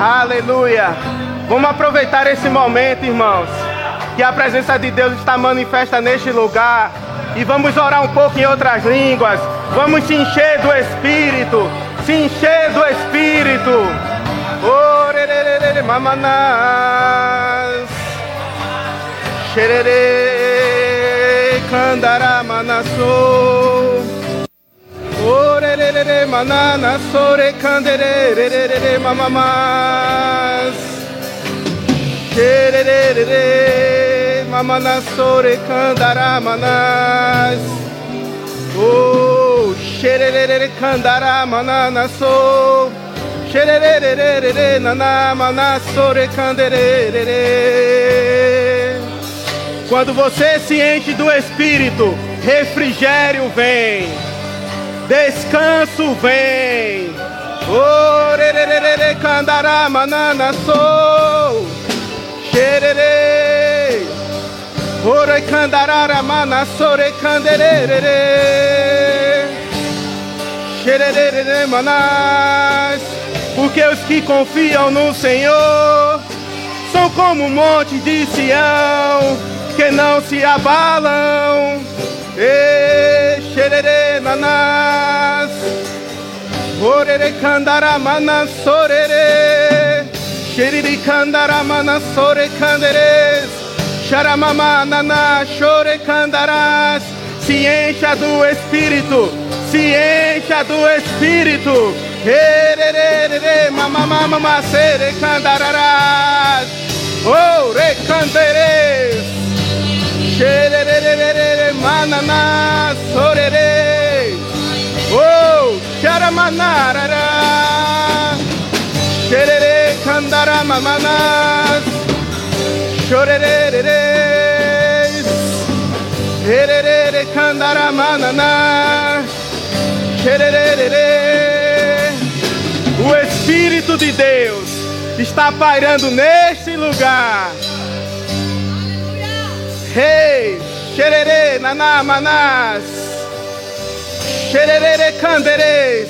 Aleluia. Vamos aproveitar esse momento, irmãos, que a presença de Deus está manifesta neste lugar. E vamos orar um pouco em outras línguas. Vamos se encher do Espírito. Se encher do Espírito. Mamanas. Xerere candará manassou. Orerere manana sore canderere mamamas. Xerere mamana sore candará manas. Oh, xerere candará manana sou. Xerere nana mana sore canderere. Quando você se enche do Espírito, refrigério vem descanso vem. Orererere candará manana sou. Xerere. Ore candarara mana sore canderere. Xerere manas. Porque os que confiam no Senhor são como um monte de Sião que não se abalam. E xerere nanas. Orere candara manas sorere. Xeriri candara manas sore canderes. Xaramama nana chore candarás. Se encha do Espírito. Se encha do Espírito. Hererere mamama mama sere candararás. Oh, recanderes. Xererererere sorere. Oh, mamanas. Chorerereres. Hererere candara manana. Xerererere. O Espírito de Deus está pairando neste lugar. Rei, xerere, naná, manás, xerere, canderes,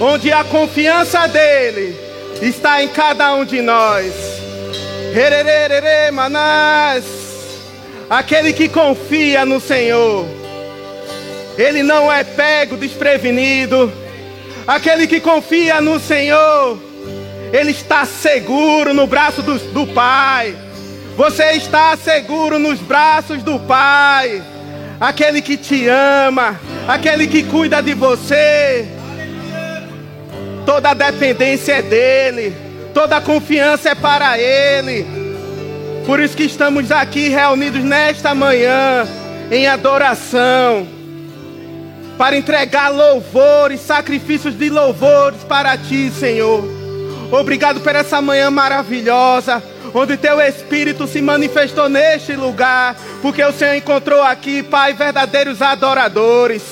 onde a confiança dele está em cada um de nós. Hererere, manás, aquele que confia no Senhor, ele não é pego desprevenido. Aquele que confia no Senhor, ele está seguro no braço do, do Pai. Você está seguro nos braços do Pai, aquele que te ama, aquele que cuida de você. Toda a dependência é dele, toda a confiança é para ele. Por isso que estamos aqui reunidos nesta manhã em adoração, para entregar louvores, sacrifícios de louvores para ti, Senhor. Obrigado por essa manhã maravilhosa onde teu Espírito se manifestou neste lugar, porque o Senhor encontrou aqui, Pai, verdadeiros adoradores,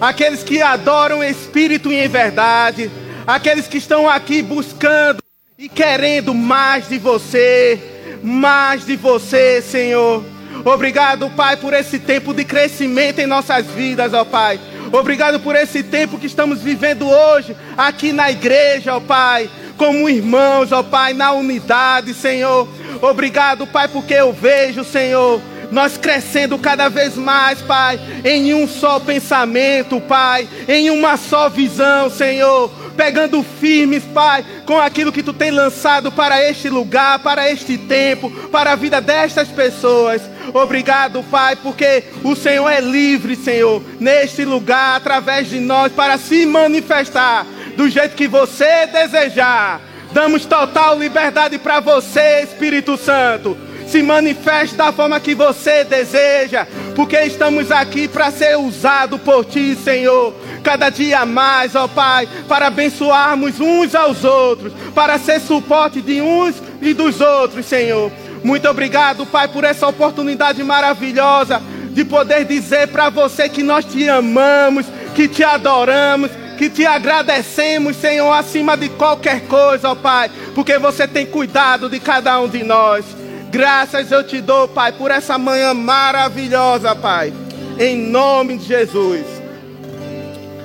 aqueles que adoram Espírito e em verdade, aqueles que estão aqui buscando e querendo mais de você, mais de você, Senhor. Obrigado, Pai, por esse tempo de crescimento em nossas vidas, ó Pai. Obrigado por esse tempo que estamos vivendo hoje aqui na igreja, ó Pai como irmãos, ó Pai, na unidade, Senhor. Obrigado, Pai, porque eu vejo, Senhor, nós crescendo cada vez mais, Pai, em um só pensamento, Pai, em uma só visão, Senhor. Pegando firmes, Pai, com aquilo que tu tem lançado para este lugar, para este tempo, para a vida destas pessoas. Obrigado, Pai, porque o Senhor é livre, Senhor, neste lugar, através de nós, para se manifestar do jeito que você desejar. Damos total liberdade para você, Espírito Santo. Se manifeste da forma que você deseja, porque estamos aqui para ser usado por ti, Senhor. Cada dia mais, ó Pai, para abençoarmos uns aos outros, para ser suporte de uns e dos outros, Senhor. Muito obrigado, Pai, por essa oportunidade maravilhosa de poder dizer para você que nós te amamos, que te adoramos que te agradecemos, Senhor, acima de qualquer coisa, ó Pai, porque você tem cuidado de cada um de nós. Graças eu te dou, Pai, por essa manhã maravilhosa, Pai, em nome de Jesus.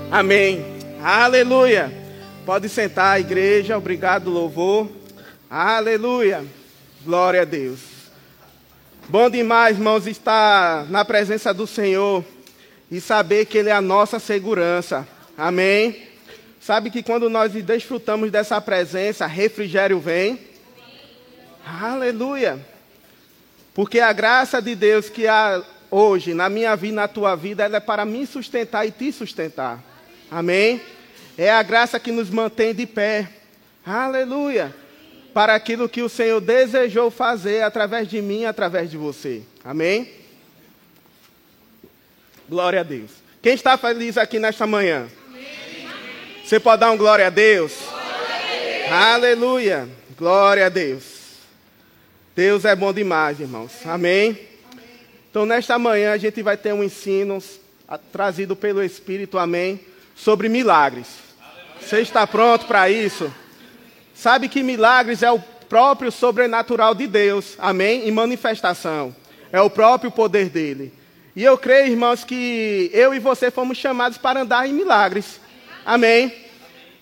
Amém. Aleluia. Pode sentar, igreja. Obrigado, louvor. Aleluia. Glória a Deus. Bom demais, irmãos, estar na presença do Senhor e saber que Ele é a nossa segurança. Amém. Sabe que quando nós desfrutamos dessa presença, refrigério vem. Aleluia. Porque a graça de Deus que há hoje na minha vida, na tua vida, ela é para me sustentar e te sustentar. Amém. É a graça que nos mantém de pé. Aleluia. Para aquilo que o Senhor desejou fazer através de mim, através de você. Amém? Glória a Deus. Quem está feliz aqui nesta manhã? Amém. Você pode dar um glória a Deus? Glória a Deus. Aleluia. Glória a Deus. Deus é bom demais, irmãos. Amém? Então, nesta manhã, a gente vai ter um ensino trazido pelo Espírito, amém, sobre milagres. Você está pronto para isso? Sabe que milagres é o próprio sobrenatural de Deus, amém? Em manifestação. É o próprio poder dele. E eu creio, irmãos, que eu e você fomos chamados para andar em milagres. Amém?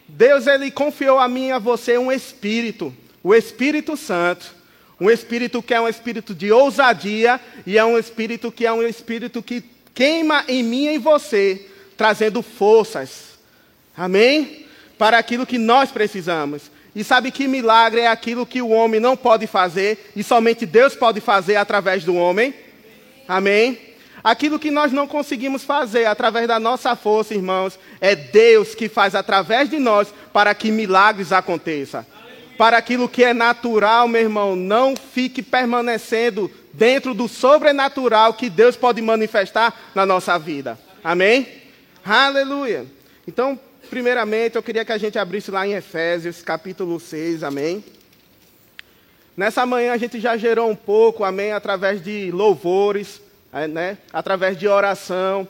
Deus, ele confiou a mim e a você um espírito, o Espírito Santo. Um espírito que é um espírito de ousadia e é um espírito que é um espírito que queima em mim e em você, trazendo forças. Amém? para aquilo que nós precisamos. E sabe que milagre é aquilo que o homem não pode fazer e somente Deus pode fazer através do homem? Amém? Aquilo que nós não conseguimos fazer através da nossa força, irmãos, é Deus que faz através de nós para que milagres aconteçam. Para aquilo que é natural, meu irmão, não fique permanecendo dentro do sobrenatural que Deus pode manifestar na nossa vida. Amém? Aleluia. Então, Primeiramente, eu queria que a gente abrisse lá em Efésios, capítulo 6, amém? Nessa manhã a gente já gerou um pouco, amém, através de louvores, né? através de oração,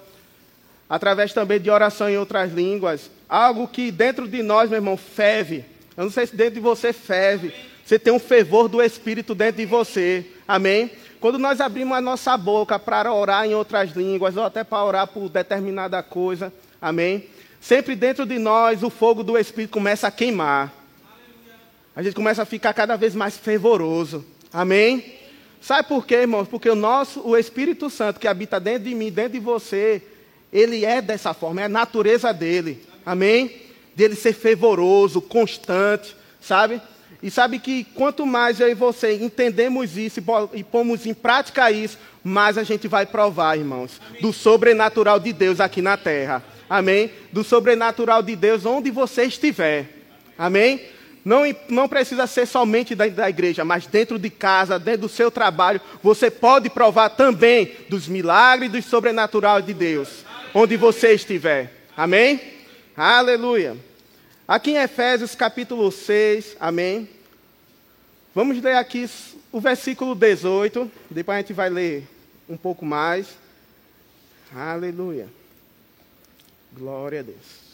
através também de oração em outras línguas. Algo que dentro de nós, meu irmão, ferve. Eu não sei se dentro de você ferve. Você tem um fervor do Espírito dentro de você, amém? Quando nós abrimos a nossa boca para orar em outras línguas, ou até para orar por determinada coisa, amém? Sempre dentro de nós o fogo do Espírito começa a queimar. A gente começa a ficar cada vez mais fervoroso. Amém? Sabe por quê, irmãos? Porque o nosso, o Espírito Santo que habita dentro de mim, dentro de você, ele é dessa forma, é a natureza dele. Amém? Dele ser fervoroso, constante, sabe? E sabe que quanto mais eu e você entendemos isso e pomos em prática isso, mais a gente vai provar, irmãos, do sobrenatural de Deus aqui na terra amém? Do sobrenatural de Deus onde você estiver, amém? Não, não precisa ser somente da, da igreja, mas dentro de casa, dentro do seu trabalho, você pode provar também dos milagres do sobrenatural de Deus, onde você estiver, amém? Aleluia. Aqui em Efésios capítulo 6, amém? Vamos ler aqui o versículo 18, depois a gente vai ler um pouco mais. Aleluia. Glória a Deus.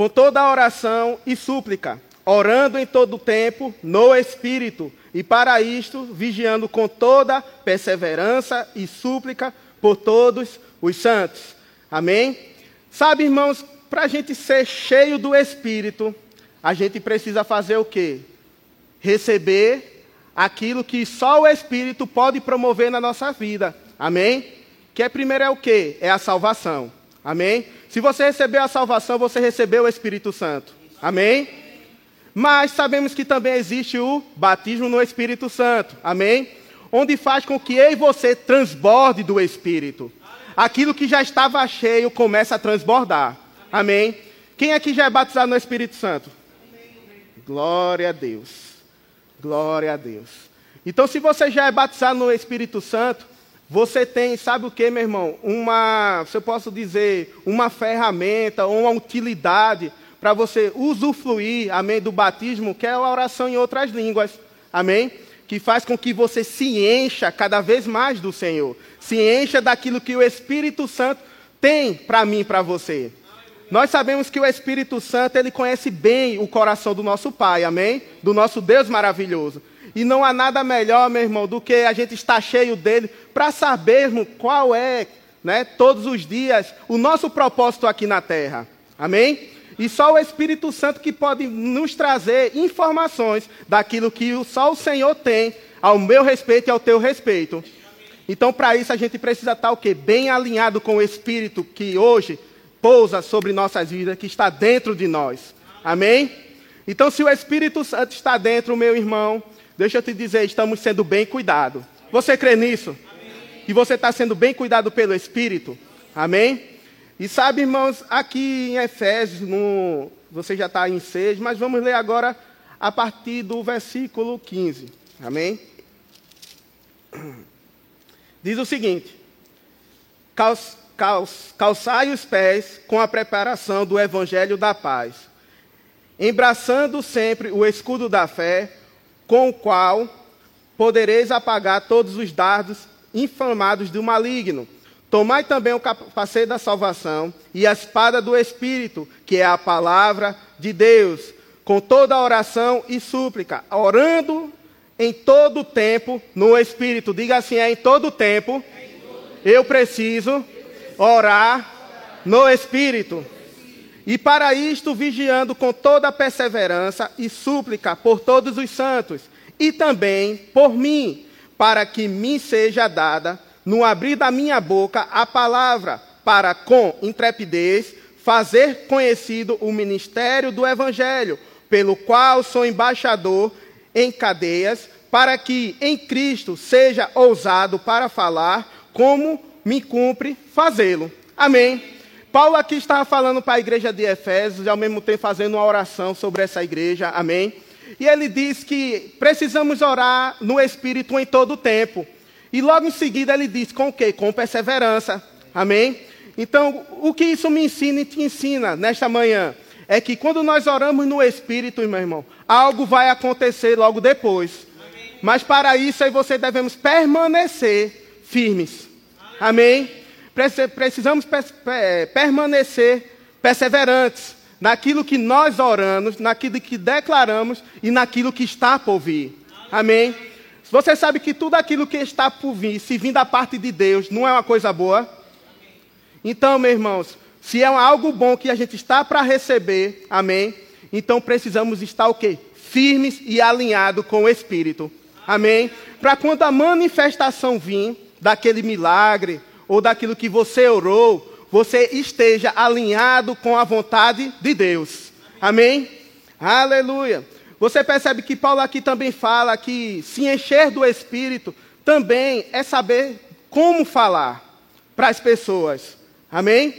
Com toda a oração e súplica, orando em todo o tempo no Espírito, e para isto vigiando com toda perseverança e súplica por todos os santos. Amém? Sabe, irmãos, para a gente ser cheio do Espírito, a gente precisa fazer o quê? Receber aquilo que só o Espírito pode promover na nossa vida. Amém? Que é primeiro é o quê? É a salvação. Amém? Se você recebeu a salvação, você recebeu o Espírito Santo. Amém? Mas sabemos que também existe o batismo no Espírito Santo. Amém? Onde faz com que eu e você transborde do Espírito. Aquilo que já estava cheio começa a transbordar. Amém? Quem aqui já é batizado no Espírito Santo? Glória a Deus. Glória a Deus. Então, se você já é batizado no Espírito Santo, você tem, sabe o que, meu irmão? Uma, se eu posso dizer, uma ferramenta ou uma utilidade para você usufruir, amém, do batismo, que é a oração em outras línguas, amém? Que faz com que você se encha cada vez mais do Senhor, se encha daquilo que o Espírito Santo tem para mim para você. Nós sabemos que o Espírito Santo, ele conhece bem o coração do nosso Pai, amém? Do nosso Deus maravilhoso. E não há nada melhor, meu irmão, do que a gente estar cheio dele para sabermos qual é, né, todos os dias, o nosso propósito aqui na terra. Amém? E só o Espírito Santo que pode nos trazer informações daquilo que só o Senhor tem ao meu respeito e ao teu respeito. Então, para isso, a gente precisa estar o quê? Bem alinhado com o Espírito que hoje pousa sobre nossas vidas, que está dentro de nós. Amém? Então, se o Espírito Santo está dentro, meu irmão, deixa eu te dizer, estamos sendo bem cuidados. Você crê nisso? Amém. Que você está sendo bem cuidado pelo Espírito? Amém? E sabe, irmãos, aqui em Efésios, no, você já está em 6, mas vamos ler agora a partir do versículo 15. Amém? Diz o seguinte: Calç, calç, calçai os pés com a preparação do evangelho da paz, embraçando sempre o escudo da fé, com o qual podereis apagar todos os dardos inflamados do maligno Tomai também o capacete da salvação e a espada do Espírito, que é a palavra de Deus, com toda a oração e súplica, orando em todo tempo no Espírito. Diga assim: é em todo tempo eu preciso orar no Espírito. E para isto, vigiando com toda perseverança e súplica por todos os santos, e também por mim, para que me seja dada no abrir da minha boca a palavra, para com intrepidez fazer conhecido o ministério do Evangelho, pelo qual sou embaixador em cadeias, para que em Cristo seja ousado para falar como me cumpre fazê-lo. Amém. Paulo aqui estava falando para a igreja de Efésios e ao mesmo tempo fazendo uma oração sobre essa igreja. Amém. E ele diz que precisamos orar no Espírito em todo o tempo. E logo em seguida ele diz: com o quê? Com perseverança. Amém? Então, o que isso me ensina e te ensina nesta manhã? É que quando nós oramos no Espírito, meu irmão, algo vai acontecer logo depois. Amém. Mas para isso aí você devemos permanecer firmes. Amém? Precisamos permanecer perseverantes naquilo que nós oramos, naquilo que declaramos e naquilo que está por vir. Amém? Você sabe que tudo aquilo que está por vir, se vir da parte de Deus, não é uma coisa boa? Então, meus irmãos, se é algo bom que a gente está para receber, amém? Então precisamos estar o quê? Firmes e alinhados com o Espírito. Amém? Para quando a manifestação vir daquele milagre ou daquilo que você orou, você esteja alinhado com a vontade de Deus. Amém? Aleluia. Você percebe que Paulo aqui também fala que se encher do Espírito também é saber como falar para as pessoas. Amém?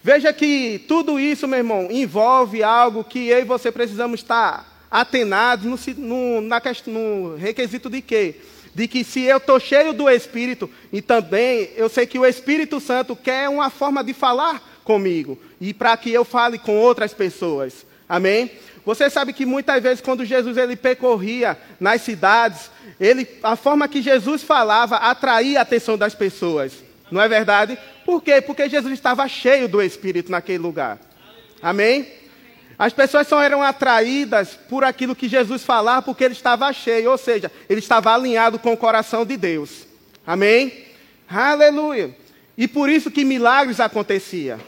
Veja que tudo isso, meu irmão, envolve algo que eu e você precisamos estar atenados no, no, na, no requisito de quê? De que se eu estou cheio do Espírito, e também eu sei que o Espírito Santo quer uma forma de falar comigo, e para que eu fale com outras pessoas. Amém? Você sabe que muitas vezes quando Jesus ele percorria nas cidades, ele, a forma que Jesus falava atraía a atenção das pessoas. Não é verdade? Por quê? Porque Jesus estava cheio do Espírito naquele lugar. Amém? As pessoas só eram atraídas por aquilo que Jesus falava porque ele estava cheio, ou seja, ele estava alinhado com o coração de Deus. Amém? Aleluia. E por isso que milagres aconteciam.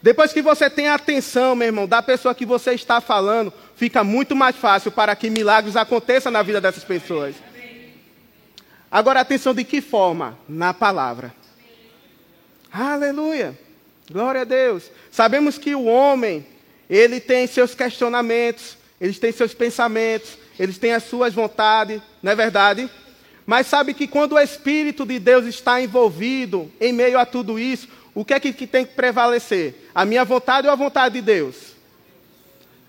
Depois que você tem atenção, meu irmão, da pessoa que você está falando, fica muito mais fácil para que milagres aconteçam na vida dessas pessoas. Agora, atenção de que forma? Na palavra. Aleluia. Glória a Deus. Sabemos que o homem, ele tem seus questionamentos, ele tem seus pensamentos, ele tem as suas vontades, não é verdade? Mas sabe que quando o Espírito de Deus está envolvido em meio a tudo isso, o que é que, que tem que prevalecer? A minha vontade ou a vontade de Deus?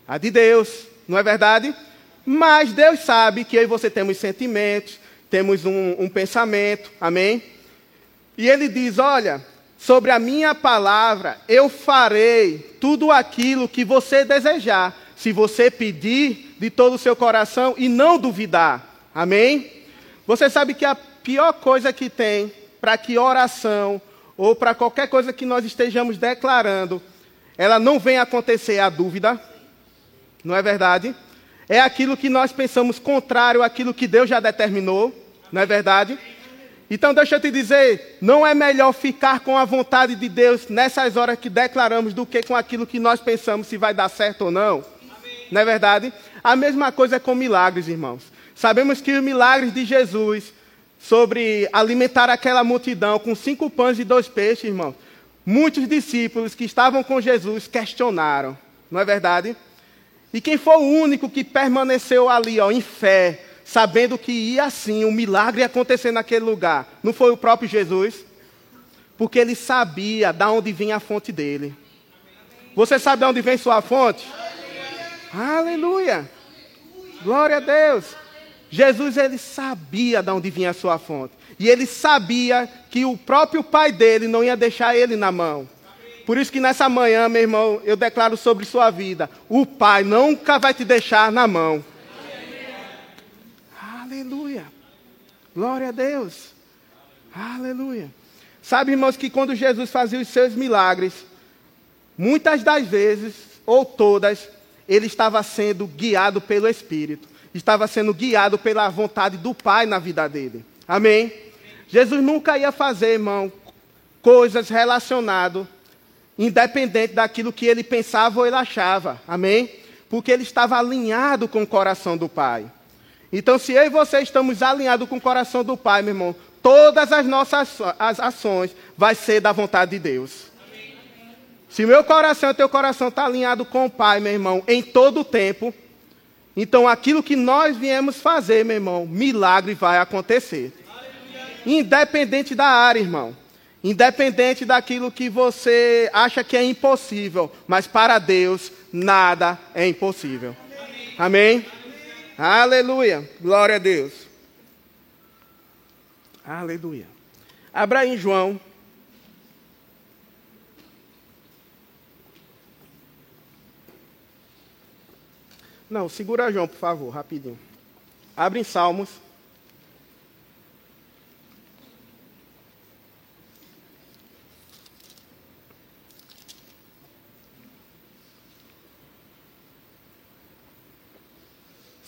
A de Deus, não é verdade? Mas Deus sabe que eu e você temos sentimentos, temos um, um pensamento, amém? E Ele diz: Olha, sobre a minha palavra eu farei tudo aquilo que você desejar, se você pedir de todo o seu coração e não duvidar, amém? Você sabe que a pior coisa que tem para que oração, ou para qualquer coisa que nós estejamos declarando, ela não vem acontecer a dúvida, não é verdade? É aquilo que nós pensamos contrário àquilo que Deus já determinou, não é verdade? Então deixa eu te dizer, não é melhor ficar com a vontade de Deus nessas horas que declaramos do que com aquilo que nós pensamos se vai dar certo ou não. Amém. Não é verdade? A mesma coisa é com milagres, irmãos. Sabemos que os milagres de Jesus sobre alimentar aquela multidão com cinco pães e dois peixes, irmãos, muitos discípulos que estavam com Jesus questionaram, não é verdade? E quem foi o único que permaneceu ali, ó, em fé, sabendo que ia assim, um milagre ia acontecer naquele lugar. Não foi o próprio Jesus? Porque ele sabia de onde vinha a fonte dele. Você sabe de onde vem sua fonte? Aleluia! Glória a Deus. Jesus ele sabia de onde vinha a sua fonte. E ele sabia que o próprio pai dele não ia deixar ele na mão. Por isso que nessa manhã, meu irmão, eu declaro sobre sua vida: o pai nunca vai te deixar na mão. Aleluia. Glória a Deus. Aleluia. Sabe, irmãos, que quando Jesus fazia os seus milagres, muitas das vezes, ou todas, ele estava sendo guiado pelo Espírito, estava sendo guiado pela vontade do Pai na vida dele. Amém? Jesus nunca ia fazer, irmão, coisas relacionadas, independente daquilo que ele pensava ou ele achava. Amém? Porque ele estava alinhado com o coração do Pai. Então, se eu e você estamos alinhados com o coração do Pai, meu irmão, todas as nossas as ações vai ser da vontade de Deus. Se o meu coração e teu coração está alinhado com o Pai, meu irmão, em todo o tempo, então aquilo que nós viemos fazer, meu irmão, milagre vai acontecer. Independente da área, irmão. Independente daquilo que você acha que é impossível, mas para Deus nada é impossível. Amém? Aleluia. Glória a Deus. Aleluia. Abra aí João. Não, segura João, por favor, rapidinho. Abre em Salmos.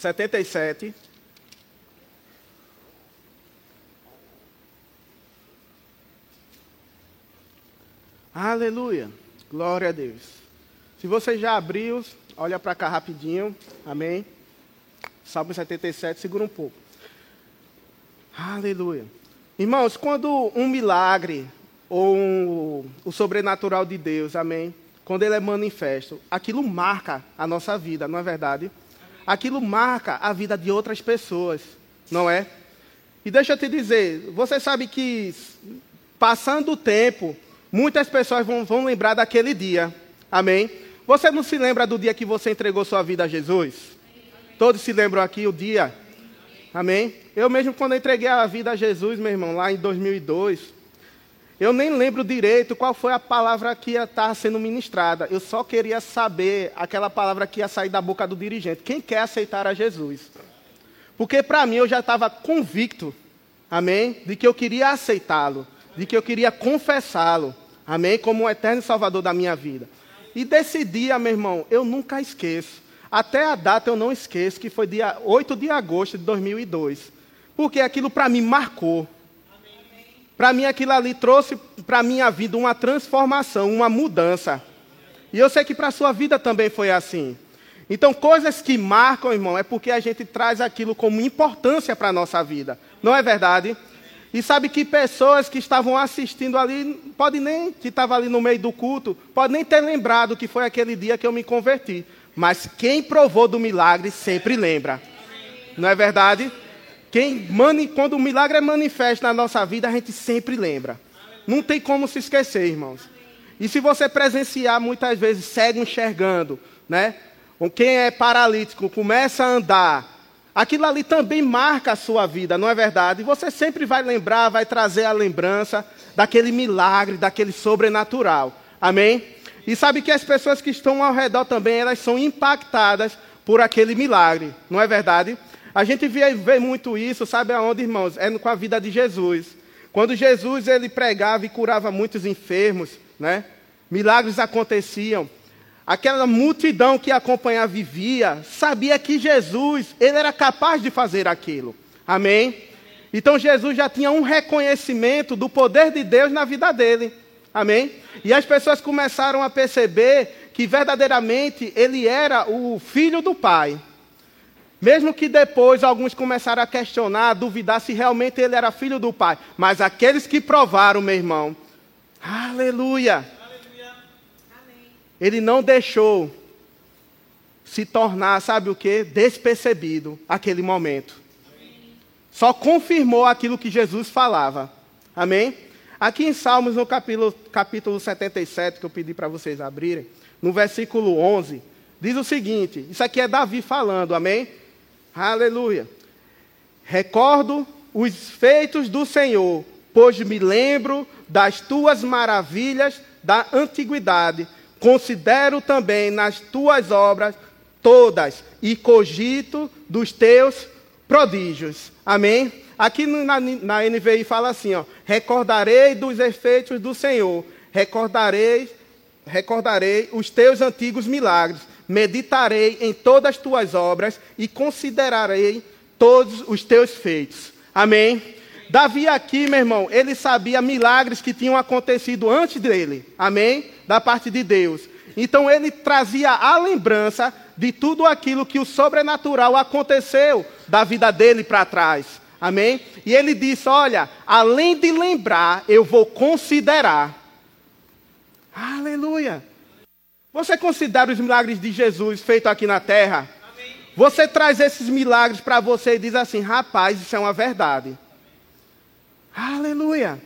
Setenta e sete. Aleluia. Glória a Deus. Se você já abriu, olha para cá rapidinho. Amém. Salmo 77, segura um pouco. Aleluia. Irmãos, quando um milagre ou um, o sobrenatural de Deus, amém, quando ele é manifesto, aquilo marca a nossa vida, não é verdade? Aquilo marca a vida de outras pessoas, não é? E deixa eu te dizer, você sabe que passando o tempo, muitas pessoas vão, vão lembrar daquele dia. Amém? Você não se lembra do dia que você entregou sua vida a Jesus? Todos se lembram aqui o dia? Amém? Eu mesmo, quando entreguei a vida a Jesus, meu irmão, lá em 2002, eu nem lembro direito qual foi a palavra que ia estar sendo ministrada. Eu só queria saber aquela palavra que ia sair da boca do dirigente. Quem quer aceitar a Jesus? Porque para mim eu já estava convicto, amém, de que eu queria aceitá-lo, de que eu queria confessá-lo, amém, como o eterno salvador da minha vida. E desse dia, meu irmão, eu nunca esqueço. Até a data eu não esqueço, que foi dia 8 de agosto de 2002. Porque aquilo para mim marcou. Para mim, aquilo ali trouxe para a minha vida uma transformação, uma mudança. E eu sei que para a sua vida também foi assim. Então, coisas que marcam, irmão, é porque a gente traz aquilo como importância para a nossa vida. Não é verdade? E sabe que pessoas que estavam assistindo ali, pode nem, que estava ali no meio do culto, pode nem ter lembrado que foi aquele dia que eu me converti. Mas quem provou do milagre sempre lembra. Não é verdade? Quem mani, quando o milagre é manifesto na nossa vida, a gente sempre lembra. Não tem como se esquecer, irmãos. E se você presenciar muitas vezes, segue enxergando, né? Quem é paralítico começa a andar, aquilo ali também marca a sua vida, não é verdade? E você sempre vai lembrar, vai trazer a lembrança daquele milagre, daquele sobrenatural. Amém? E sabe que as pessoas que estão ao redor também, elas são impactadas por aquele milagre, não é verdade? A gente vê, vê muito isso, sabe aonde, irmãos? É com a vida de Jesus. Quando Jesus ele pregava e curava muitos enfermos, né? Milagres aconteciam. Aquela multidão que acompanhava vivia, sabia que Jesus, ele era capaz de fazer aquilo. Amém? Então Jesus já tinha um reconhecimento do poder de Deus na vida dele. Amém? E as pessoas começaram a perceber que verdadeiramente ele era o filho do Pai. Mesmo que depois alguns começaram a questionar, a duvidar se realmente ele era filho do Pai. Mas aqueles que provaram, meu irmão, aleluia. aleluia. Ele não deixou se tornar, sabe o que? Despercebido aquele momento. Só confirmou aquilo que Jesus falava. Amém? Aqui em Salmos, no capítulo, capítulo 77, que eu pedi para vocês abrirem, no versículo 11, diz o seguinte: Isso aqui é Davi falando, amém? Aleluia. Recordo os feitos do Senhor, pois me lembro das tuas maravilhas da antiguidade. Considero também nas tuas obras todas e cogito dos teus prodígios. Amém? Aqui na, na NVI fala assim: ó, recordarei dos efeitos do Senhor, recordarei, recordarei os teus antigos milagres meditarei em todas as tuas obras e considerarei todos os teus feitos. Amém? Davi aqui, meu irmão, ele sabia milagres que tinham acontecido antes dele. Amém? Da parte de Deus. Então ele trazia a lembrança de tudo aquilo que o sobrenatural aconteceu da vida dele para trás. Amém? E ele disse: Olha, além de lembrar, eu vou considerar. Aleluia. Você considera os milagres de Jesus feitos aqui na terra? Você traz esses milagres para você e diz assim: rapaz, isso é uma verdade. Aleluia.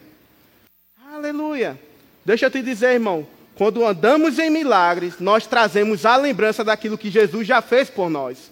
Aleluia. Deixa eu te dizer, irmão. Quando andamos em milagres, nós trazemos a lembrança daquilo que Jesus já fez por nós.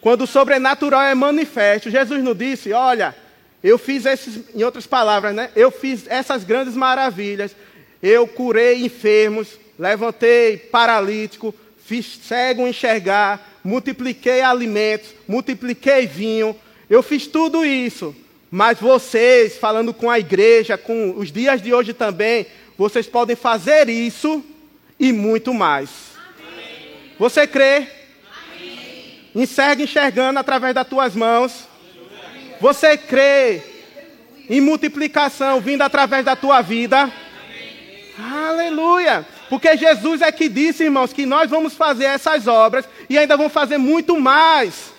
Quando o sobrenatural é manifesto, Jesus nos disse: Olha, eu fiz esses, em outras palavras, né? Eu fiz essas grandes maravilhas eu curei enfermos, levantei paralítico, fiz cego enxergar, multipliquei alimentos, multipliquei vinho. Eu fiz tudo isso. Mas vocês, falando com a igreja, com os dias de hoje também, vocês podem fazer isso e muito mais. Amém. Você crê? Amém. Enxerga enxergando através das tuas mãos. Você crê em multiplicação vindo através da tua vida? Aleluia! Porque Jesus é que disse, irmãos, que nós vamos fazer essas obras e ainda vamos fazer muito mais.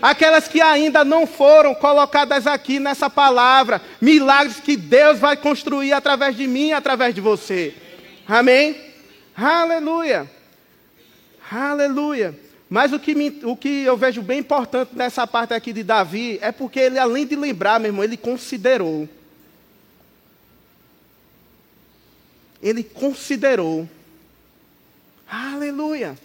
Aquelas que ainda não foram colocadas aqui nessa palavra, milagres que Deus vai construir através de mim através de você. Amém? Aleluia! Aleluia! Mas o que, me, o que eu vejo bem importante nessa parte aqui de Davi é porque ele, além de lembrar, meu irmão, ele considerou. Ele considerou. Aleluia.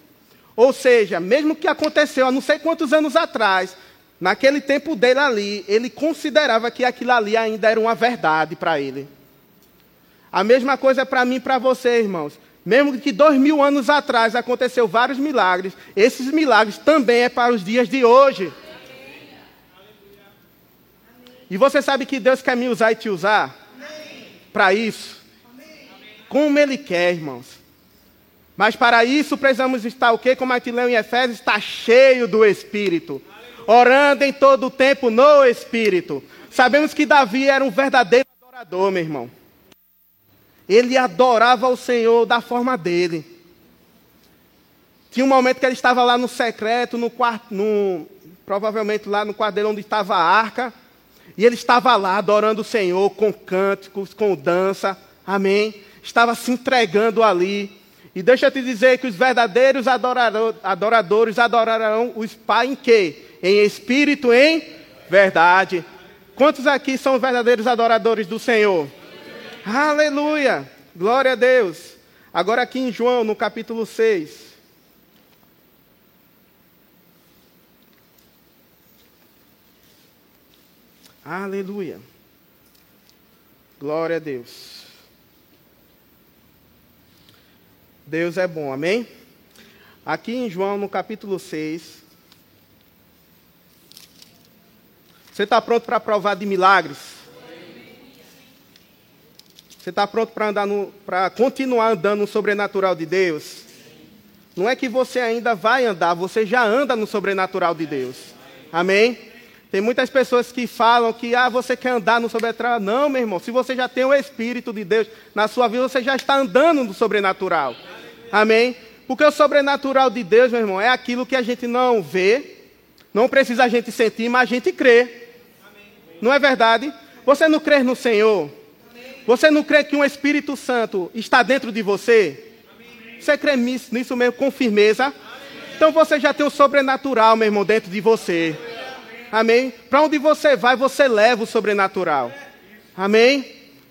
Ou seja, mesmo que aconteceu há não sei quantos anos atrás, naquele tempo dele ali, ele considerava que aquilo ali ainda era uma verdade para ele. A mesma coisa é para mim e para você, irmãos. Mesmo que dois mil anos atrás aconteceu vários milagres, esses milagres também é para os dias de hoje. E você sabe que Deus quer me usar e te usar para isso como Ele quer, irmãos. Mas para isso precisamos estar o quê? Como a gente leu em Efésios, está cheio do Espírito. Orando em todo o tempo no Espírito. Sabemos que Davi era um verdadeiro adorador, meu irmão. Ele adorava o Senhor da forma dele. Tinha um momento que ele estava lá no secreto, no quarto, no, provavelmente lá no quarto dele onde estava a arca. E ele estava lá adorando o Senhor com cânticos, com dança. Amém estava se entregando ali. E deixa eu te dizer que os verdadeiros adoradores adorarão os Pai em quê? Em espírito, em verdade. Quantos aqui são verdadeiros adoradores do Senhor? Aleluia! Glória a Deus. Agora aqui em João, no capítulo 6. Aleluia. Glória a Deus. Deus é bom, amém? Aqui em João, no capítulo 6. Você está pronto para provar de milagres? Você está pronto para andar para continuar andando no sobrenatural de Deus? Não é que você ainda vai andar, você já anda no sobrenatural de Deus. Amém? Tem muitas pessoas que falam que ah, você quer andar no sobrenatural. Não, meu irmão. Se você já tem o Espírito de Deus na sua vida, você já está andando no sobrenatural. Amém? Porque o sobrenatural de Deus, meu irmão, é aquilo que a gente não vê, não precisa a gente sentir, mas a gente crê. Não é verdade? Você não crê no Senhor? Você não crê que um Espírito Santo está dentro de você? Você crê nisso, mesmo com firmeza? Então você já tem o sobrenatural, meu irmão, dentro de você. Amém? Para onde você vai, você leva o sobrenatural. Amém?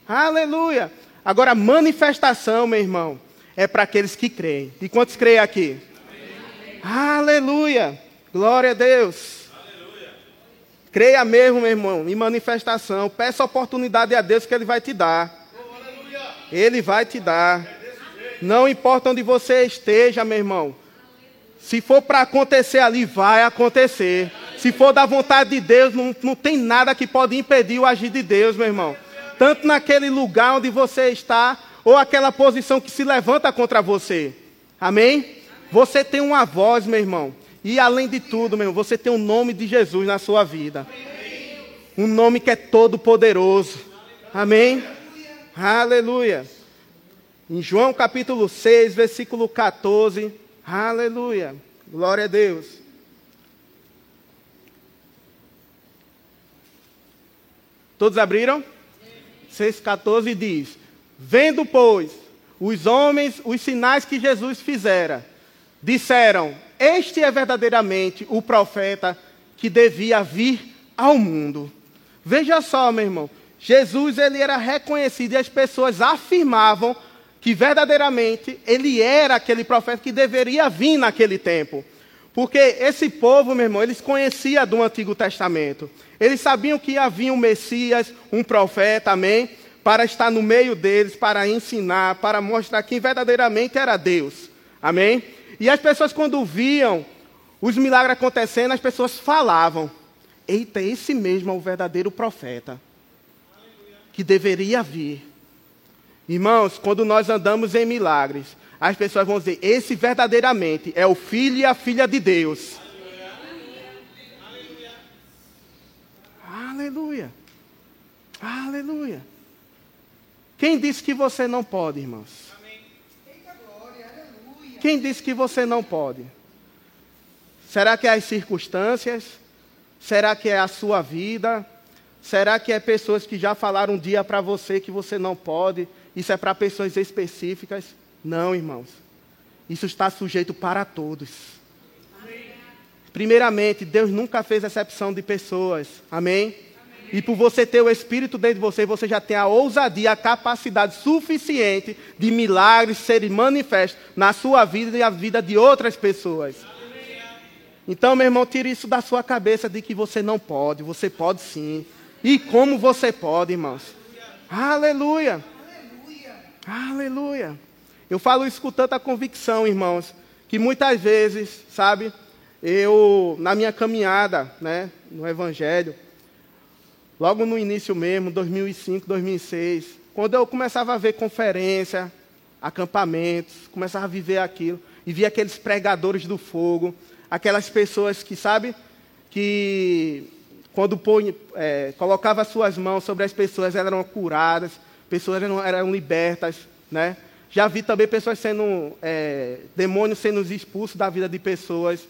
Aleluia. Agora, manifestação, meu irmão, é para aqueles que creem. E quantos creem aqui? Amém. Aleluia. Glória a Deus. Aleluia. Creia mesmo, meu irmão, em manifestação. Peça oportunidade a Deus que Ele vai te dar. Ele vai te dar. Não importa onde você esteja, meu irmão. Se for para acontecer ali, vai acontecer. Se for da vontade de Deus, não, não tem nada que pode impedir o agir de Deus, meu irmão. Tanto naquele lugar onde você está, ou aquela posição que se levanta contra você. Amém? Você tem uma voz, meu irmão. E além de tudo, meu irmão, você tem o nome de Jesus na sua vida. Um nome que é todo poderoso. Amém? Aleluia. Em João capítulo 6, versículo 14. Aleluia. Glória a Deus. Todos abriram? 6,14 diz: Vendo, pois, os homens os sinais que Jesus fizera, disseram: Este é verdadeiramente o profeta que devia vir ao mundo. Veja só, meu irmão, Jesus ele era reconhecido e as pessoas afirmavam que verdadeiramente ele era aquele profeta que deveria vir naquele tempo. Porque esse povo, meu irmão, eles conheciam do Antigo Testamento. Eles sabiam que havia um Messias, um profeta, amém? Para estar no meio deles, para ensinar, para mostrar quem verdadeiramente era Deus. Amém? E as pessoas, quando viam os milagres acontecendo, as pessoas falavam: Eita, esse mesmo é o verdadeiro profeta que deveria vir. Irmãos, quando nós andamos em milagres, as pessoas vão dizer: esse verdadeiramente é o filho e a filha de Deus. Aleluia. Aleluia. Quem disse que você não pode, irmãos? Quem disse que você não pode? Será que é as circunstâncias? Será que é a sua vida? Será que é pessoas que já falaram um dia para você que você não pode? Isso é para pessoas específicas? Não, irmãos. Isso está sujeito para todos. Primeiramente, Deus nunca fez exceção de pessoas. Amém? E por você ter o Espírito dentro de você, você já tem a ousadia, a capacidade suficiente de milagres serem manifestos na sua vida e na vida de outras pessoas. Então, meu irmão, tire isso da sua cabeça de que você não pode. Você pode sim. E como você pode, irmãos? Aleluia. Aleluia. Aleluia. Eu falo isso com tanta convicção, irmãos, que muitas vezes, sabe, eu, na minha caminhada né, no Evangelho, logo no início mesmo, 2005, 2006, quando eu começava a ver conferência, acampamentos, começava a viver aquilo, e via aqueles pregadores do fogo, aquelas pessoas que, sabe, que quando põe, é, colocava suas mãos sobre as pessoas, elas eram curadas, pessoas eram, eram libertas, né? Já vi também pessoas sendo, é, demônios sendo expulsos da vida de pessoas.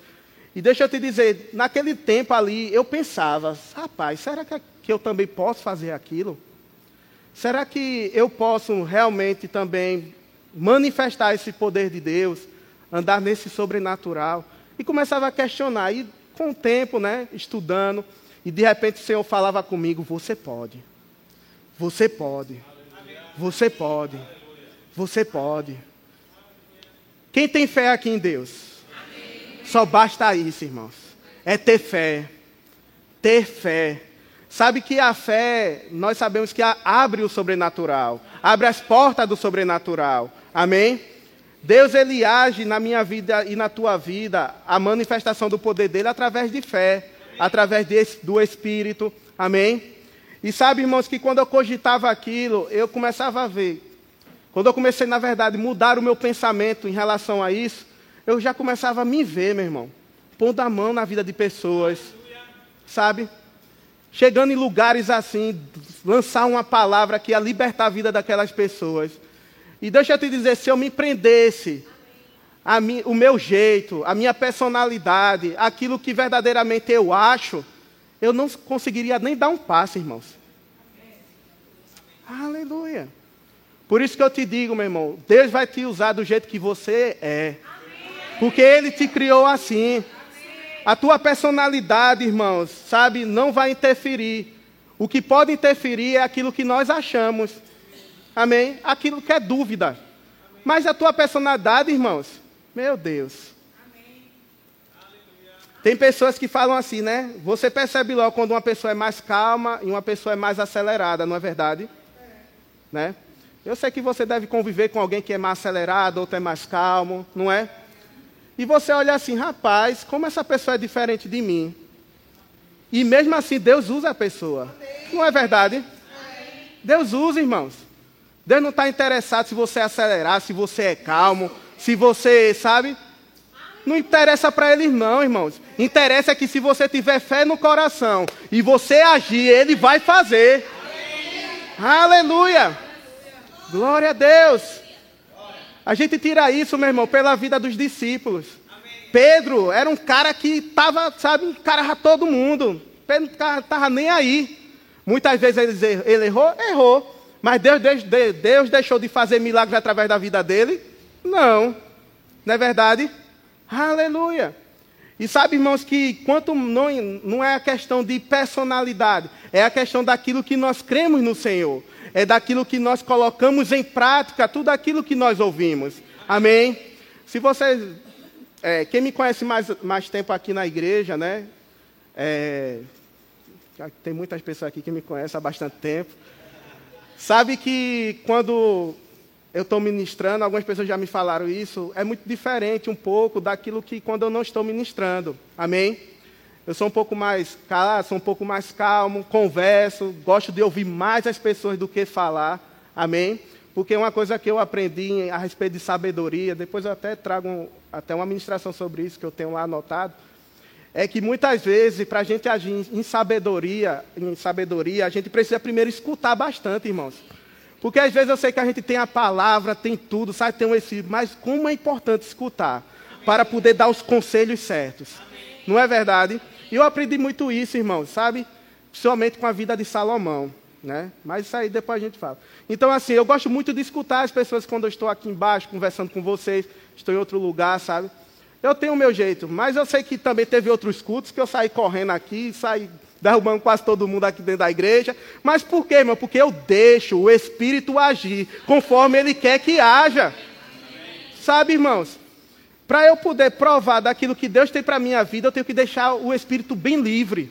E deixa eu te dizer, naquele tempo ali, eu pensava, rapaz, será que, que eu também posso fazer aquilo? Será que eu posso realmente também manifestar esse poder de Deus, andar nesse sobrenatural? E começava a questionar, e com o tempo, né, estudando, e de repente o Senhor falava comigo: Você pode, você pode, você pode, você pode. Quem tem fé aqui em Deus? Só basta isso, irmãos. É ter fé. Ter fé. Sabe que a fé, nós sabemos que abre o sobrenatural, abre as portas do sobrenatural. Amém? Deus ele age na minha vida e na tua vida, a manifestação do poder dele através de fé, através desse, do Espírito. Amém? E sabe, irmãos, que quando eu cogitava aquilo, eu começava a ver. Quando eu comecei, na verdade, mudar o meu pensamento em relação a isso, eu já começava a me ver, meu irmão, pondo a mão na vida de pessoas, sabe? Chegando em lugares assim, lançar uma palavra que ia libertar a vida daquelas pessoas. E deixa eu te dizer, se eu me prendesse mi, o meu jeito, a minha personalidade, aquilo que verdadeiramente eu acho, eu não conseguiria nem dar um passo, irmãos. Aleluia. Por isso que eu te digo, meu irmão, Deus vai te usar do jeito que você é. Porque Ele te criou assim. A tua personalidade, irmãos, sabe, não vai interferir. O que pode interferir é aquilo que nós achamos. Amém? Aquilo que é dúvida. Mas a tua personalidade, irmãos, meu Deus. Tem pessoas que falam assim, né? Você percebe logo quando uma pessoa é mais calma e uma pessoa é mais acelerada, não é verdade? Né? Eu sei que você deve conviver com alguém que é mais acelerado, outro é mais calmo, não é? E você olha assim, rapaz, como essa pessoa é diferente de mim. E mesmo assim, Deus usa a pessoa. Não é verdade? Deus usa, irmãos. Deus não está interessado se você acelerar, se você é calmo, se você, sabe? Não interessa para ele, não, irmãos. Interessa que se você tiver fé no coração e você agir, ele vai fazer. Aleluia! Glória a Deus! A gente tira isso, meu irmão, pela vida dos discípulos. Pedro era um cara que estava, sabe, encarava todo mundo. Pedro não estava nem aí. Muitas vezes ele, ele errou, errou. Mas Deus, Deus, Deus deixou de fazer milagres através da vida dele? Não. Não é verdade? Aleluia. E sabe, irmãos, que quanto não, não é a questão de personalidade, é a questão daquilo que nós cremos no Senhor. É daquilo que nós colocamos em prática, tudo aquilo que nós ouvimos. Amém? Se vocês. É, quem me conhece mais, mais tempo aqui na igreja, né? É, tem muitas pessoas aqui que me conhecem há bastante tempo. Sabe que quando eu estou ministrando, algumas pessoas já me falaram isso, é muito diferente um pouco daquilo que quando eu não estou ministrando. Amém? Eu sou um pouco mais calado, sou um pouco mais calmo, converso, gosto de ouvir mais as pessoas do que falar. Amém? Porque uma coisa que eu aprendi a respeito de sabedoria, depois eu até trago um, até uma ministração sobre isso que eu tenho lá anotado, é que muitas vezes, para a gente agir em sabedoria, em sabedoria, a gente precisa primeiro escutar bastante, irmãos. Porque às vezes eu sei que a gente tem a palavra, tem tudo, sabe, tem um espírito, mas como é importante escutar para poder dar os conselhos certos. Não é verdade? E eu aprendi muito isso, irmão, sabe? Principalmente com a vida de Salomão. Né? Mas isso aí depois a gente fala. Então, assim, eu gosto muito de escutar as pessoas quando eu estou aqui embaixo, conversando com vocês, estou em outro lugar, sabe? Eu tenho o meu jeito, mas eu sei que também teve outros cultos que eu saí correndo aqui, saí derrubando quase todo mundo aqui dentro da igreja. Mas por quê, irmão? Porque eu deixo o Espírito agir conforme Ele quer que haja. Sabe, irmãos? Para eu poder provar daquilo que Deus tem para a minha vida, eu tenho que deixar o Espírito bem livre.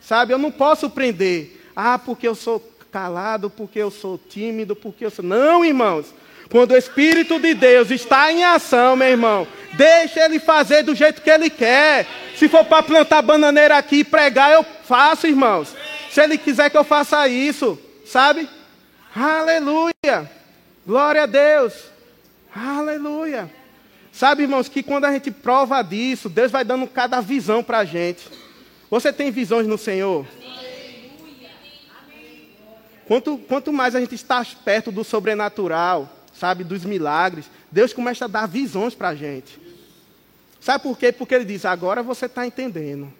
Sabe, eu não posso prender. Ah, porque eu sou calado, porque eu sou tímido, porque eu sou. Não, irmãos. Quando o Espírito de Deus está em ação, meu irmão, deixa ele fazer do jeito que ele quer. Se for para plantar bananeira aqui e pregar, eu faço, irmãos. Se ele quiser que eu faça isso, sabe? Aleluia. Glória a Deus. Aleluia. Sabe, irmãos, que quando a gente prova disso, Deus vai dando cada visão para a gente. Você tem visões no Senhor? Quanto, quanto mais a gente está perto do sobrenatural, sabe, dos milagres, Deus começa a dar visões para a gente. Sabe por quê? Porque Ele diz: agora você está entendendo.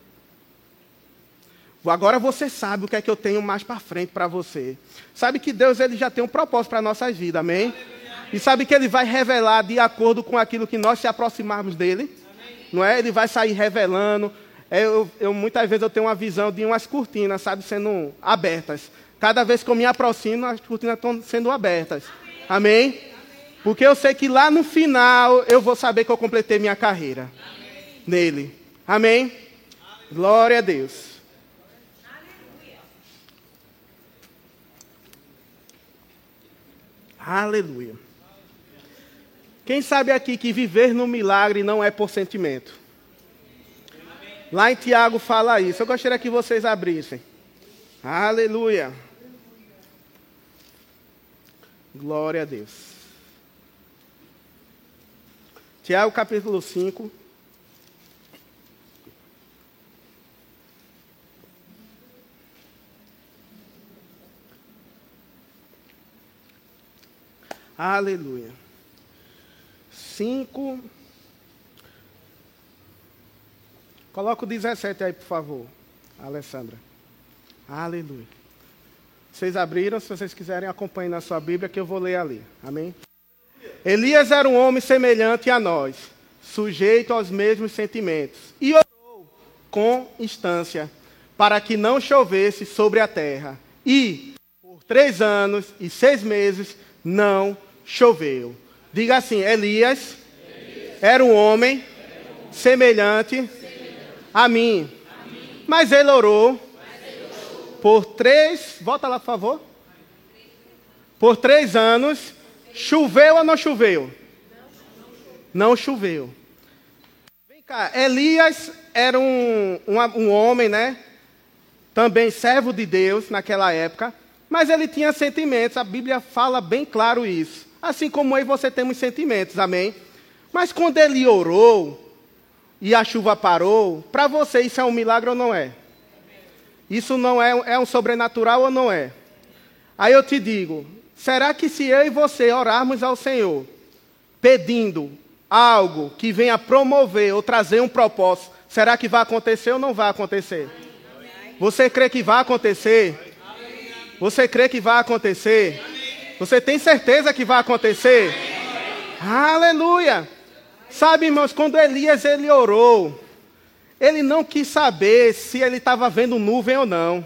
Agora você sabe o que é que eu tenho mais para frente para você. Sabe que Deus ele já tem um propósito para a nossa vida, amém? E sabe que Ele vai revelar de acordo com aquilo que nós se aproximarmos dele. Não é? Ele vai sair revelando. É, eu, eu, muitas vezes eu tenho uma visão de umas cortinas, sabe, sendo abertas. Cada vez que eu me aproximo, as cortinas estão sendo abertas. Amém? Porque eu sei que lá no final eu vou saber que eu completei minha carreira Amém. nele. Amém? Amém? Glória a Deus. Aleluia. Aleluia. Quem sabe aqui que viver no milagre não é por sentimento? Lá em Tiago fala isso. Eu gostaria que vocês abrissem. Aleluia. Glória a Deus. Tiago capítulo 5. Aleluia. 5. Coloca o 17 aí, por favor, Alessandra. Aleluia. Vocês abriram, se vocês quiserem, acompanhem na sua Bíblia, que eu vou ler ali. Amém? Elias era um homem semelhante a nós, sujeito aos mesmos sentimentos, e orou com instância, para que não chovesse sobre a terra. E, por três anos e seis meses, não choveu. Diga assim: Elias era um homem semelhante a mim. Mas ele orou por três. Volta lá, por favor. Por três anos. Choveu ou não choveu? Não choveu. Vem cá, Elias era um, um, um homem, né? Também servo de Deus naquela época. Mas ele tinha sentimentos, a Bíblia fala bem claro isso. Assim como eu e você temos sentimentos, amém? Mas quando ele orou e a chuva parou, para você isso é um milagre ou não é? Isso não é, é um sobrenatural ou não é? Aí eu te digo, será que se eu e você orarmos ao Senhor, pedindo algo que venha promover ou trazer um propósito, será que vai acontecer ou não vai acontecer? Você crê que vai acontecer? Você crê que vai acontecer? Você tem certeza que vai acontecer? Aleluia! Sabe, irmãos, quando Elias ele orou, ele não quis saber se ele estava vendo nuvem ou não.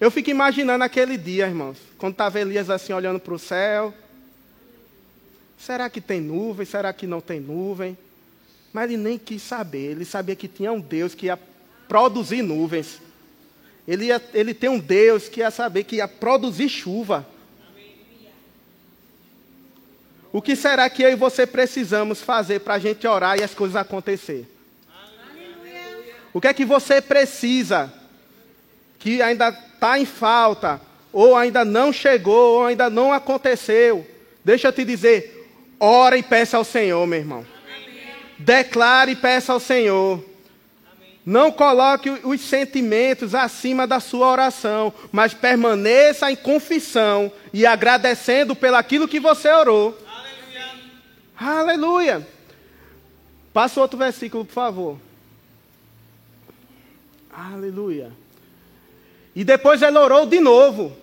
Eu fico imaginando aquele dia, irmãos, quando estava Elias assim olhando para o céu. Será que tem nuvem? Será que não tem nuvem? Mas ele nem quis saber. Ele sabia que tinha um Deus que ia produzir nuvens. Ele, ia, ele tem um Deus que ia saber que ia produzir chuva. O que será que eu e você precisamos fazer para a gente orar e as coisas acontecer? O que é que você precisa que ainda está em falta, ou ainda não chegou, ou ainda não aconteceu? Deixa eu te dizer, ora e peça ao Senhor, meu irmão. Declare e peça ao Senhor. Não coloque os sentimentos acima da sua oração, mas permaneça em confissão e agradecendo pelo aquilo que você orou. Aleluia. Aleluia. Passa outro versículo, por favor. Aleluia. E depois ele orou de novo.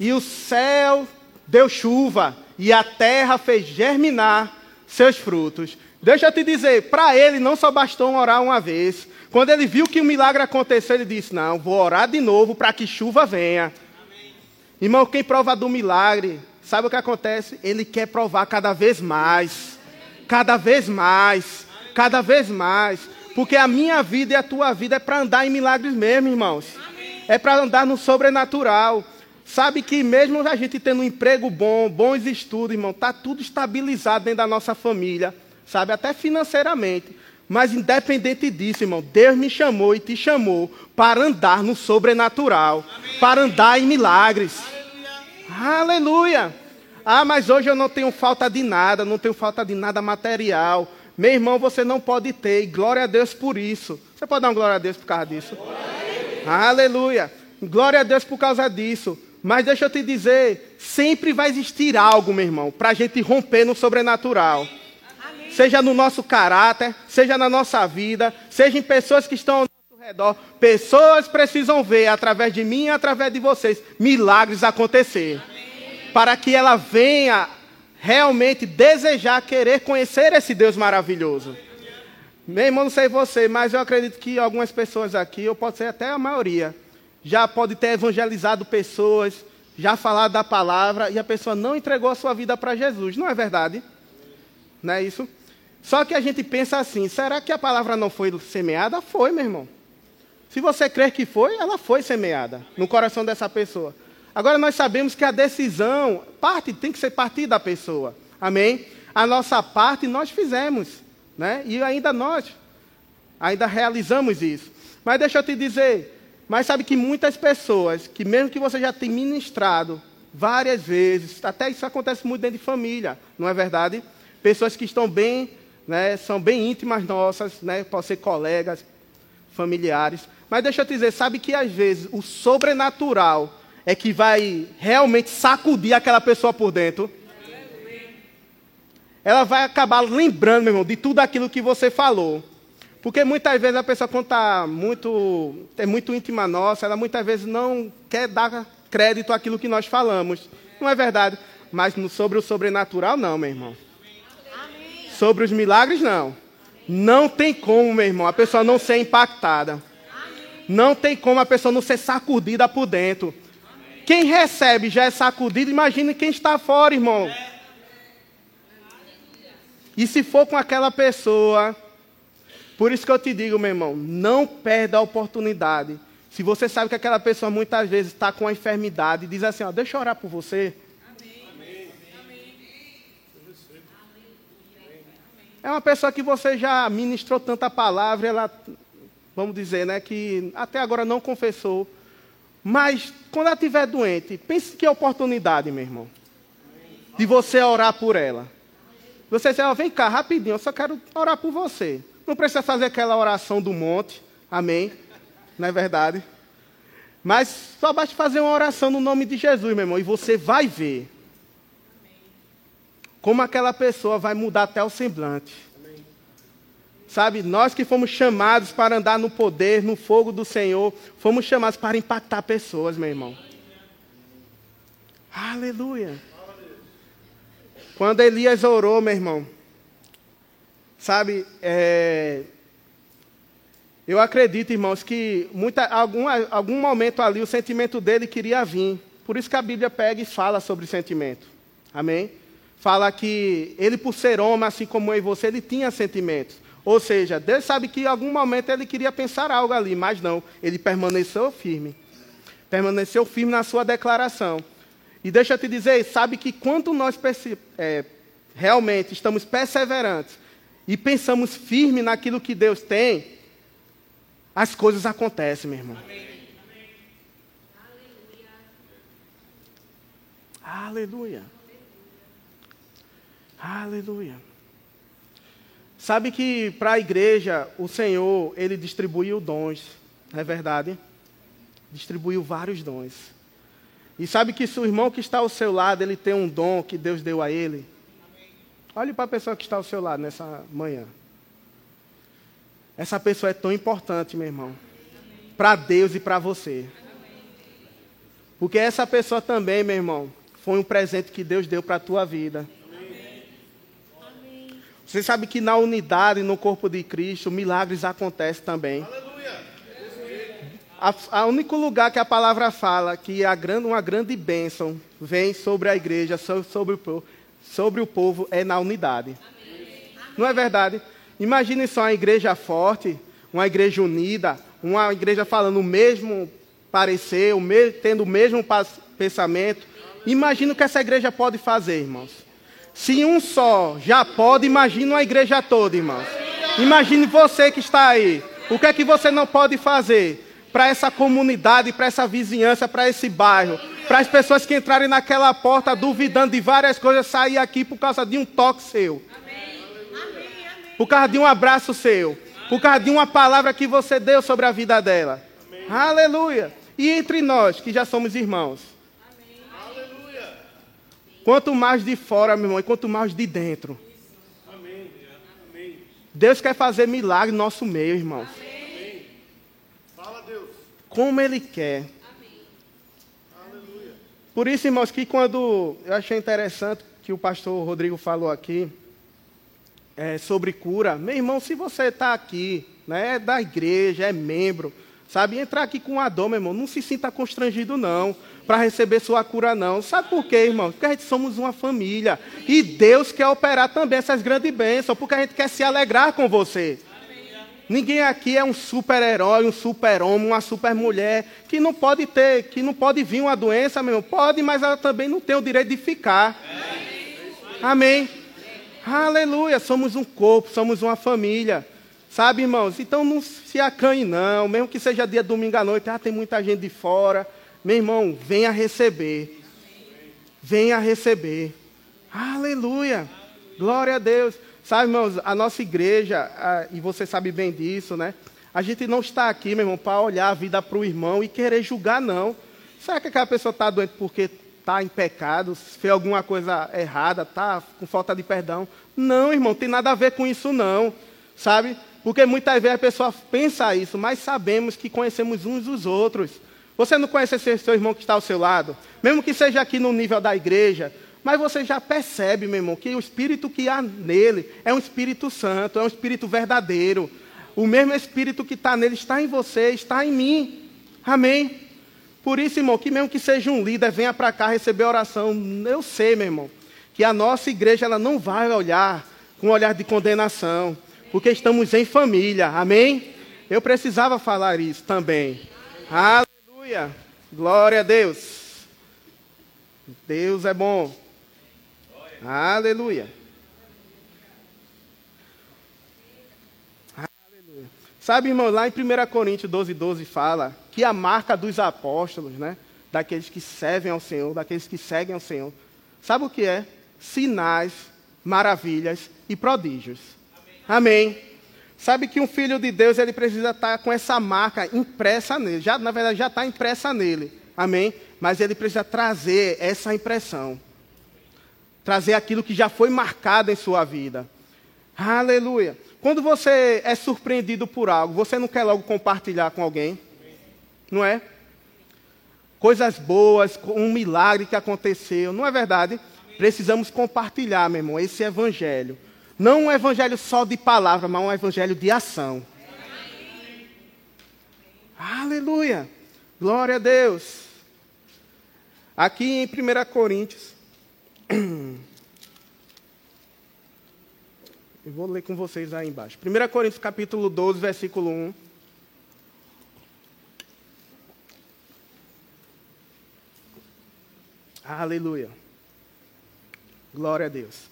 E o céu deu chuva, e a terra fez germinar seus frutos. Deixa eu te dizer, para ele não só bastou orar uma vez, quando ele viu que o milagre aconteceu, ele disse: Não, vou orar de novo para que chuva venha. Amém. Irmão, quem prova do milagre, sabe o que acontece? Ele quer provar cada vez mais. Cada vez mais. Cada vez mais. Porque a minha vida e a tua vida é para andar em milagres mesmo, irmãos. Amém. É para andar no sobrenatural. Sabe que mesmo a gente tendo um emprego bom, bons estudos, irmão, está tudo estabilizado dentro da nossa família, sabe? Até financeiramente. Mas independente disso, irmão, Deus me chamou e te chamou para andar no sobrenatural, Amém. para andar em milagres. Aleluia. Aleluia. Ah, mas hoje eu não tenho falta de nada, não tenho falta de nada material. Meu irmão, você não pode ter, e glória a Deus por isso. Você pode dar uma glória a Deus por causa disso? Aleluia. Aleluia. Glória a Deus por causa disso. Mas deixa eu te dizer, sempre vai existir algo, meu irmão, para a gente romper no sobrenatural seja no nosso caráter, seja na nossa vida, seja em pessoas que estão ao nosso redor. Pessoas precisam ver, através de mim e através de vocês, milagres acontecer. Amém. Para que ela venha realmente desejar, querer conhecer esse Deus maravilhoso. Meu irmão, não sei você, mas eu acredito que algumas pessoas aqui, ou pode ser até a maioria, já pode ter evangelizado pessoas, já falado da palavra, e a pessoa não entregou a sua vida para Jesus. Não é verdade? Não é isso? Só que a gente pensa assim: será que a palavra não foi semeada? Foi, meu irmão. Se você crer que foi, ela foi semeada no coração dessa pessoa. Agora nós sabemos que a decisão, parte tem que ser partir da pessoa. Amém? A nossa parte nós fizemos, né? E ainda nós ainda realizamos isso. Mas deixa eu te dizer, mas sabe que muitas pessoas, que mesmo que você já tenha ministrado várias vezes, até isso acontece muito dentro de família, não é verdade? Pessoas que estão bem né, são bem íntimas nossas, né, podem ser colegas, familiares. Mas deixa eu te dizer, sabe que às vezes o sobrenatural é que vai realmente sacudir aquela pessoa por dentro. Ela vai acabar lembrando, meu irmão, de tudo aquilo que você falou. Porque muitas vezes a pessoa, quando está muito, é muito íntima nossa, ela muitas vezes não quer dar crédito àquilo que nós falamos. Não é verdade? Mas sobre o sobrenatural, não, meu irmão. Sobre os milagres, não. Não tem como, meu irmão, a pessoa não ser impactada. Não tem como a pessoa não ser sacudida por dentro. Quem recebe já é sacudido, imagine quem está fora, irmão. E se for com aquela pessoa por isso que eu te digo, meu irmão, não perda a oportunidade. Se você sabe que aquela pessoa muitas vezes está com a enfermidade, diz assim, ó, deixa eu orar por você. É uma pessoa que você já ministrou tanta palavra, ela, vamos dizer, né, que até agora não confessou. Mas quando ela estiver doente, pense que é oportunidade, meu irmão, de você orar por ela. Você diz, ó, vem cá, rapidinho, eu só quero orar por você. Não precisa fazer aquela oração do monte, amém? Não é verdade? Mas só basta fazer uma oração no nome de Jesus, meu irmão, e você vai ver como aquela pessoa vai mudar até o semblante. Sabe, nós que fomos chamados para andar no poder, no fogo do Senhor, fomos chamados para impactar pessoas, meu irmão. Aleluia. Quando Elias orou, meu irmão, Sabe, é... eu acredito, irmãos, que muita, algum, algum momento ali o sentimento dele queria vir. Por isso que a Bíblia pega e fala sobre sentimento. Amém? Fala que ele, por ser homem, assim como eu e você, ele tinha sentimentos. Ou seja, Deus sabe que em algum momento ele queria pensar algo ali, mas não. Ele permaneceu firme. Permaneceu firme na sua declaração. E deixa eu te dizer, sabe que quando nós é, realmente estamos perseverantes, e pensamos firme naquilo que Deus tem, as coisas acontecem, meu irmão. Amém. Aleluia. Aleluia. Sabe que para a igreja o Senhor, ele distribuiu dons, não é verdade? Distribuiu vários dons. E sabe que se o irmão que está ao seu lado, ele tem um dom que Deus deu a ele, Olhe para a pessoa que está ao seu lado nessa manhã. Essa pessoa é tão importante, meu irmão. Para Deus e para você. Porque essa pessoa também, meu irmão, foi um presente que Deus deu para a tua vida. Você sabe que na unidade, no corpo de Cristo, milagres acontecem também. A, único lugar que a palavra fala que a grande, uma grande bênção vem sobre a igreja, sobre, o povo, sobre o povo é na unidade. Não é verdade? Imagine só uma igreja forte, uma igreja unida, uma igreja falando o mesmo parecer, o mesmo, tendo o mesmo pensamento. Imagina o que essa igreja pode fazer, irmãos. Se um só já pode, imagine uma igreja toda, irmãos. Imagine você que está aí. O que é que você não pode fazer para essa comunidade, para essa vizinhança, para esse bairro? para as pessoas que entrarem naquela porta duvidando de várias coisas sair aqui por causa de um toque seu. Por causa de um abraço seu. Por causa de uma palavra que você deu sobre a vida dela. Aleluia. E entre nós, que já somos irmãos. Quanto mais de fora, meu irmão, e quanto mais de dentro. Deus quer fazer milagre no nosso meio, irmãos. Fala, Deus. Como Ele quer. Por isso, irmãos, que quando eu achei interessante que o pastor Rodrigo falou aqui é, sobre cura, meu irmão, se você está aqui, né, é da igreja, é membro, sabe, entrar aqui com a dor, meu irmão, não se sinta constrangido não para receber sua cura não. Sabe por quê, irmão? Porque a gente somos uma família e Deus quer operar também essas grandes bênçãos, porque a gente quer se alegrar com você. Ninguém aqui é um super-herói, um super-homem, uma super-mulher que não pode ter, que não pode vir uma doença, meu. Pode, mas ela também não tem o direito de ficar. Amém. Aleluia. Somos um corpo, somos uma família. Sabe, irmãos? Então não se acanhe, não. Mesmo que seja dia domingo à noite, ah, tem muita gente de fora. Meu irmão, venha receber. Venha receber. Aleluia. Glória a Deus. Sabe, irmãos, a nossa igreja, a, e você sabe bem disso, né? A gente não está aqui, meu irmão, para olhar a vida para o irmão e querer julgar, não. Será que aquela pessoa está doente porque está em pecado, fez alguma coisa errada, está com falta de perdão? Não, irmão, tem nada a ver com isso não, sabe? Porque muitas vezes a pessoa pensa isso, mas sabemos que conhecemos uns os outros. Você não conhece esse seu irmão que está ao seu lado? Mesmo que seja aqui no nível da igreja, mas você já percebe, meu irmão, que o espírito que há nele é um espírito santo, é um espírito verdadeiro. O mesmo espírito que está nele está em você, está em mim. Amém? Por isso, irmão, que mesmo que seja um líder, venha para cá receber oração. Eu sei, meu irmão, que a nossa igreja ela não vai olhar com um olhar de condenação, porque estamos em família. Amém? Eu precisava falar isso também. Aleluia. Glória a Deus. Deus é bom. Aleluia. Aleluia. Sabe, irmão, lá em 1 Coríntios 12, 12 fala que a marca dos apóstolos, né? Daqueles que servem ao Senhor, daqueles que seguem ao Senhor. Sabe o que é? Sinais, maravilhas e prodígios. Amém. Amém. Sabe que um filho de Deus ele precisa estar com essa marca impressa nele. Já, na verdade, já está impressa nele. Amém? Mas ele precisa trazer essa impressão trazer aquilo que já foi marcado em sua vida. Aleluia. Quando você é surpreendido por algo, você não quer logo compartilhar com alguém? Não é? Coisas boas, um milagre que aconteceu, não é verdade? Precisamos compartilhar, meu irmão, esse evangelho. Não um evangelho só de palavra, mas um evangelho de ação. Aleluia. Glória a Deus. Aqui em 1 Coríntios, Eu vou ler com vocês aí embaixo. 1 Coríntios capítulo 12, versículo 1. Aleluia. Glória a Deus.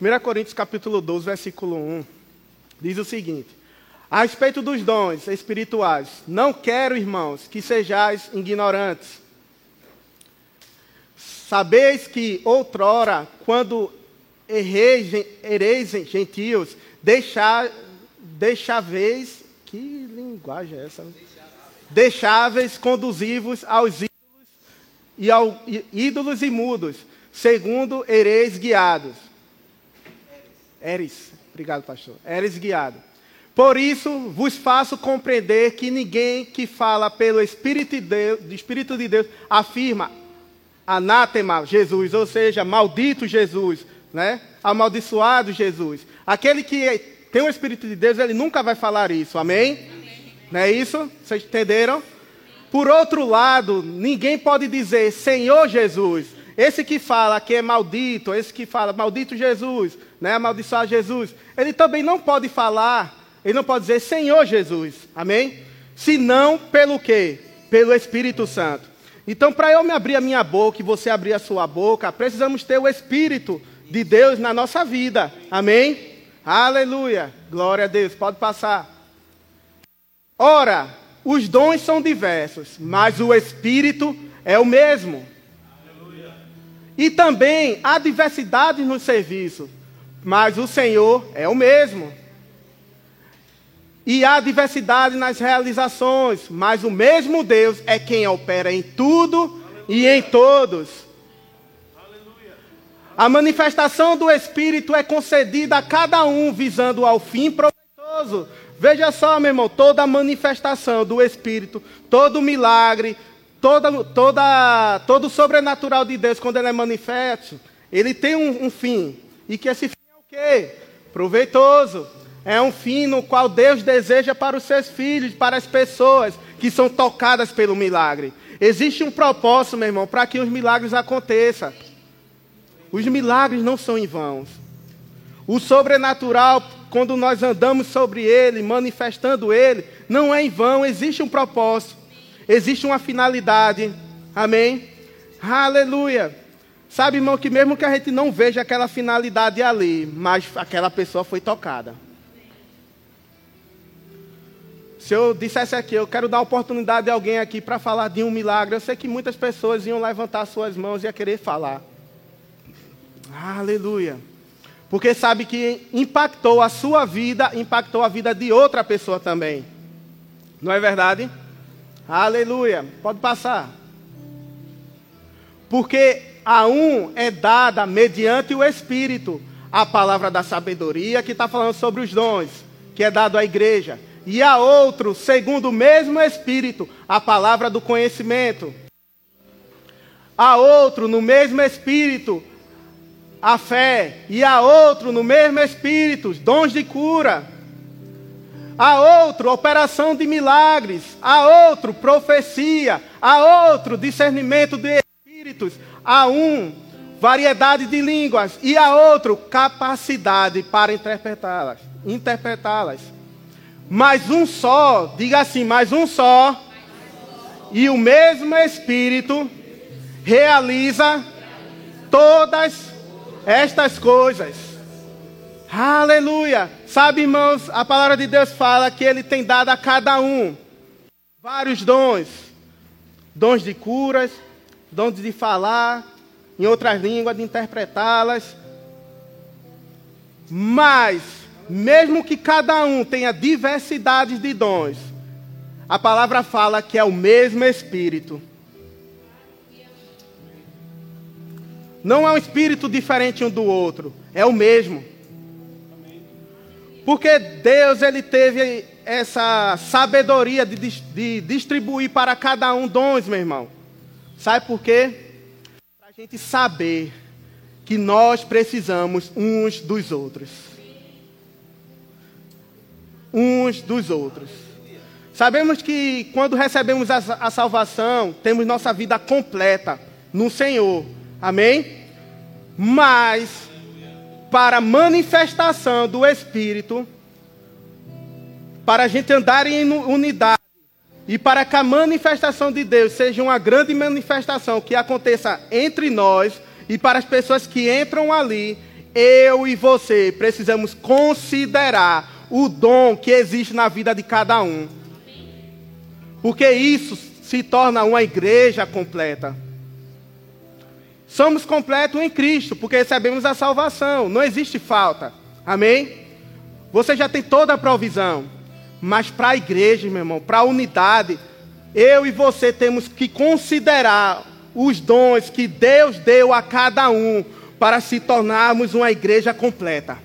1 Coríntios capítulo 12, versículo 1. Diz o seguinte: A respeito dos dons espirituais, não quero, irmãos, que sejais ignorantes. Sabeis que outrora, quando ereis gentios, deixar, que linguagem é essa? Deixáveis conduzivos aos ídolos e ao, ídolos imudos, segundo ereis guiados. Eres, obrigado pastor, eres guiado. Por isso vos faço compreender que ninguém que fala pelo Espírito de Deus, Espírito de Deus afirma anátema Jesus, ou seja, maldito Jesus, né? Amaldiçoado Jesus. Aquele que tem o Espírito de Deus, ele nunca vai falar isso. Amém? Amém. Não é isso? Vocês entenderam? Por outro lado, ninguém pode dizer Senhor Jesus. Esse que fala que é maldito, esse que fala maldito Jesus, né? Amaldiçoar Jesus. Ele também não pode falar, ele não pode dizer Senhor Jesus. Amém? Senão pelo quê? Pelo Espírito Santo. Então, para eu me abrir a minha boca e você abrir a sua boca, precisamos ter o Espírito de Deus na nossa vida. Amém? Aleluia. Glória a Deus. Pode passar. Ora, os dons são diversos, mas o Espírito é o mesmo. E também há diversidade no serviço, mas o Senhor é o mesmo. E há diversidade nas realizações, mas o mesmo Deus é quem opera em tudo Aleluia. e em todos. A manifestação do Espírito é concedida a cada um visando ao fim proveitoso. Veja só, meu irmão, toda manifestação do Espírito, todo milagre, toda, toda, todo sobrenatural de Deus, quando ele é manifesto, ele tem um, um fim. E que esse fim quê? Proveitoso. É um fim no qual Deus deseja para os seus filhos, para as pessoas que são tocadas pelo milagre. Existe um propósito, meu irmão, para que os milagres aconteçam. Os milagres não são em vão. O sobrenatural, quando nós andamos sobre ele, manifestando ele, não é em vão, existe um propósito, existe uma finalidade. Amém? Aleluia. Sabe, irmão, que mesmo que a gente não veja aquela finalidade ali, mas aquela pessoa foi tocada. Se eu dissesse aqui, eu quero dar oportunidade a alguém aqui para falar de um milagre, eu sei que muitas pessoas iam levantar suas mãos e ia querer falar. Aleluia. Porque sabe que impactou a sua vida, impactou a vida de outra pessoa também. Não é verdade? Aleluia. Pode passar. Porque a um é dada mediante o Espírito a palavra da sabedoria, que está falando sobre os dons, que é dado à igreja. E a outro, segundo o mesmo Espírito, a palavra do conhecimento. A outro, no mesmo Espírito, a fé. E a outro, no mesmo Espírito, dons de cura. A outro, operação de milagres. A outro, profecia. A outro, discernimento de espíritos. A um, variedade de línguas, e a outro, capacidade para interpretá-las. Interpretá-las. Mas um só, diga assim, mais um só, e o mesmo Espírito realiza todas estas coisas. Aleluia! Sabe, irmãos, a palavra de Deus fala que Ele tem dado a cada um vários dons: dons de curas, dons de falar, em outras línguas, de interpretá-las. Mas, mesmo que cada um tenha diversidades de dons, a palavra fala que é o mesmo Espírito. Não é um espírito diferente um do outro, é o mesmo. Porque Deus ele teve essa sabedoria de, de distribuir para cada um dons, meu irmão. Sabe por quê? gente saber que nós precisamos uns dos outros. Uns dos outros. Sabemos que quando recebemos a, a salvação, temos nossa vida completa no Senhor. Amém? Mas, para manifestação do Espírito, para a gente andar em unidade, e para que a manifestação de Deus seja uma grande manifestação que aconteça entre nós e para as pessoas que entram ali, eu e você precisamos considerar o dom que existe na vida de cada um. Porque isso se torna uma igreja completa. Somos completos em Cristo, porque recebemos a salvação, não existe falta. Amém? Você já tem toda a provisão. Mas para a igreja, meu irmão, para a unidade, eu e você temos que considerar os dons que Deus deu a cada um para se tornarmos uma igreja completa.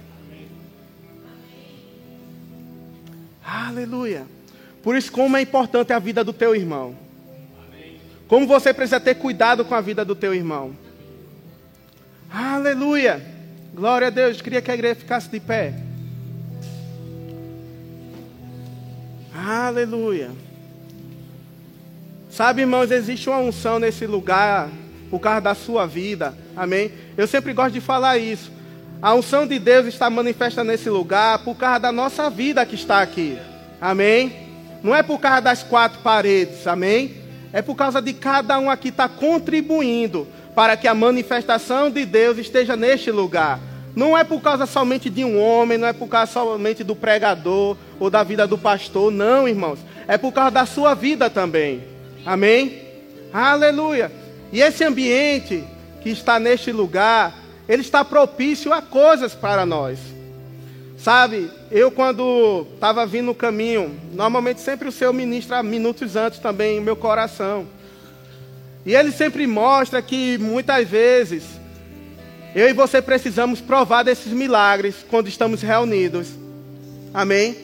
Aleluia. Por isso, como é importante a vida do teu irmão. Como você precisa ter cuidado com a vida do teu irmão. Aleluia. Glória a Deus. Queria que a igreja ficasse de pé. Aleluia. Sabe, irmãos, existe uma unção nesse lugar por causa da sua vida. Amém? Eu sempre gosto de falar isso. A unção de Deus está manifesta nesse lugar por causa da nossa vida que está aqui. Amém? Não é por causa das quatro paredes. Amém? É por causa de cada um aqui estar tá contribuindo para que a manifestação de Deus esteja neste lugar. Não é por causa somente de um homem, não é por causa somente do pregador ou da vida do pastor, não, irmãos. É por causa da sua vida também. Amém? Aleluia. E esse ambiente que está neste lugar, ele está propício a coisas para nós. Sabe, eu quando estava vindo no caminho, normalmente sempre o Senhor ministra minutos antes também em meu coração. E ele sempre mostra que muitas vezes eu e você precisamos provar desses milagres quando estamos reunidos. Amém?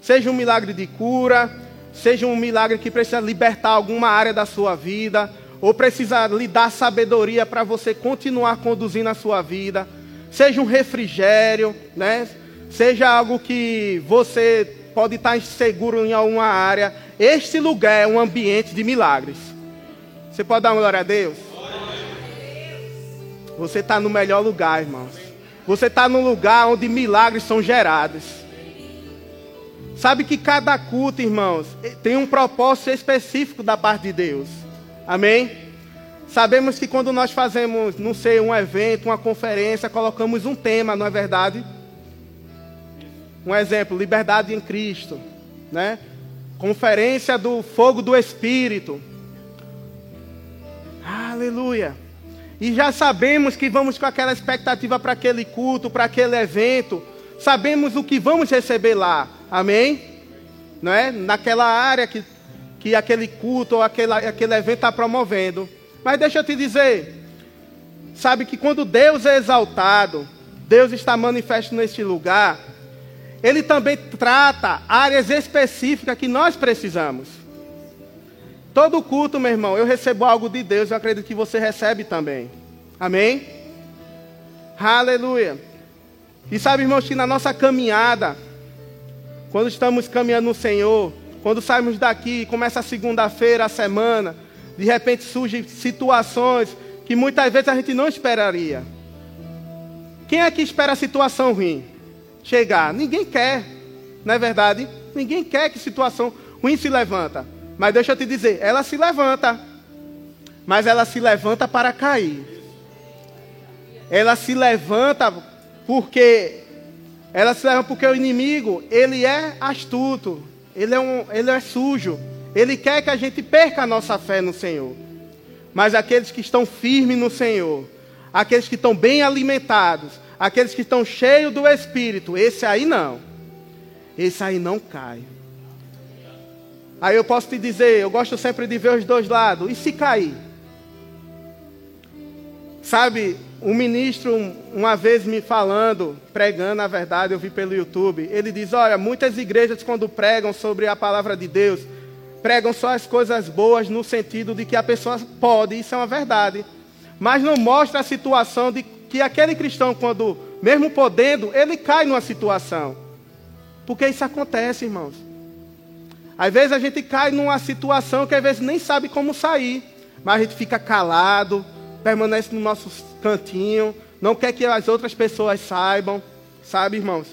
Seja um milagre de cura, seja um milagre que precisa libertar alguma área da sua vida, ou precisa lhe dar sabedoria para você continuar conduzindo a sua vida, seja um refrigério, né? Seja algo que você pode estar inseguro em alguma área. Este lugar é um ambiente de milagres. Você pode dar uma glória a Deus? Você está no melhor lugar, irmãos. Você está no lugar onde milagres são gerados. Sabe que cada culto, irmãos, tem um propósito específico da parte de Deus. Amém? Sabemos que quando nós fazemos, não sei, um evento, uma conferência, colocamos um tema, não é verdade? Um exemplo, liberdade em Cristo, né? Conferência do fogo do Espírito. Aleluia. E já sabemos que vamos com aquela expectativa para aquele culto, para aquele evento. Sabemos o que vamos receber lá. Amém? Não é? Naquela área que, que aquele culto ou aquele, aquele evento está promovendo. Mas deixa eu te dizer, sabe que quando Deus é exaltado, Deus está manifesto neste lugar, Ele também trata áreas específicas que nós precisamos. Todo culto, meu irmão, eu recebo algo de Deus, eu acredito que você recebe também. Amém? Aleluia. E sabe, irmãos, que na nossa caminhada, quando estamos caminhando no Senhor, quando saímos daqui, começa a segunda-feira, a semana, de repente surgem situações que muitas vezes a gente não esperaria. Quem é que espera a situação ruim chegar? Ninguém quer, não é verdade? Ninguém quer que situação ruim se levanta. Mas deixa eu te dizer, ela se levanta. Mas ela se levanta para cair. Ela se levanta porque ela se levanta porque o inimigo, ele é astuto, ele é, um, ele é sujo. Ele quer que a gente perca a nossa fé no Senhor. Mas aqueles que estão firmes no Senhor, aqueles que estão bem alimentados, aqueles que estão cheios do Espírito, esse aí não. Esse aí não cai. Aí eu posso te dizer, eu gosto sempre de ver os dois lados. E se cair? Sabe, um ministro, uma vez me falando, pregando na verdade, eu vi pelo YouTube, ele diz: Olha, muitas igrejas, quando pregam sobre a palavra de Deus, pregam só as coisas boas no sentido de que a pessoa pode, isso é uma verdade. Mas não mostra a situação de que aquele cristão, quando, mesmo podendo, ele cai numa situação. Porque isso acontece, irmãos. Às vezes a gente cai numa situação que às vezes nem sabe como sair, mas a gente fica calado, permanece no nosso cantinho, não quer que as outras pessoas saibam, sabe, irmãos?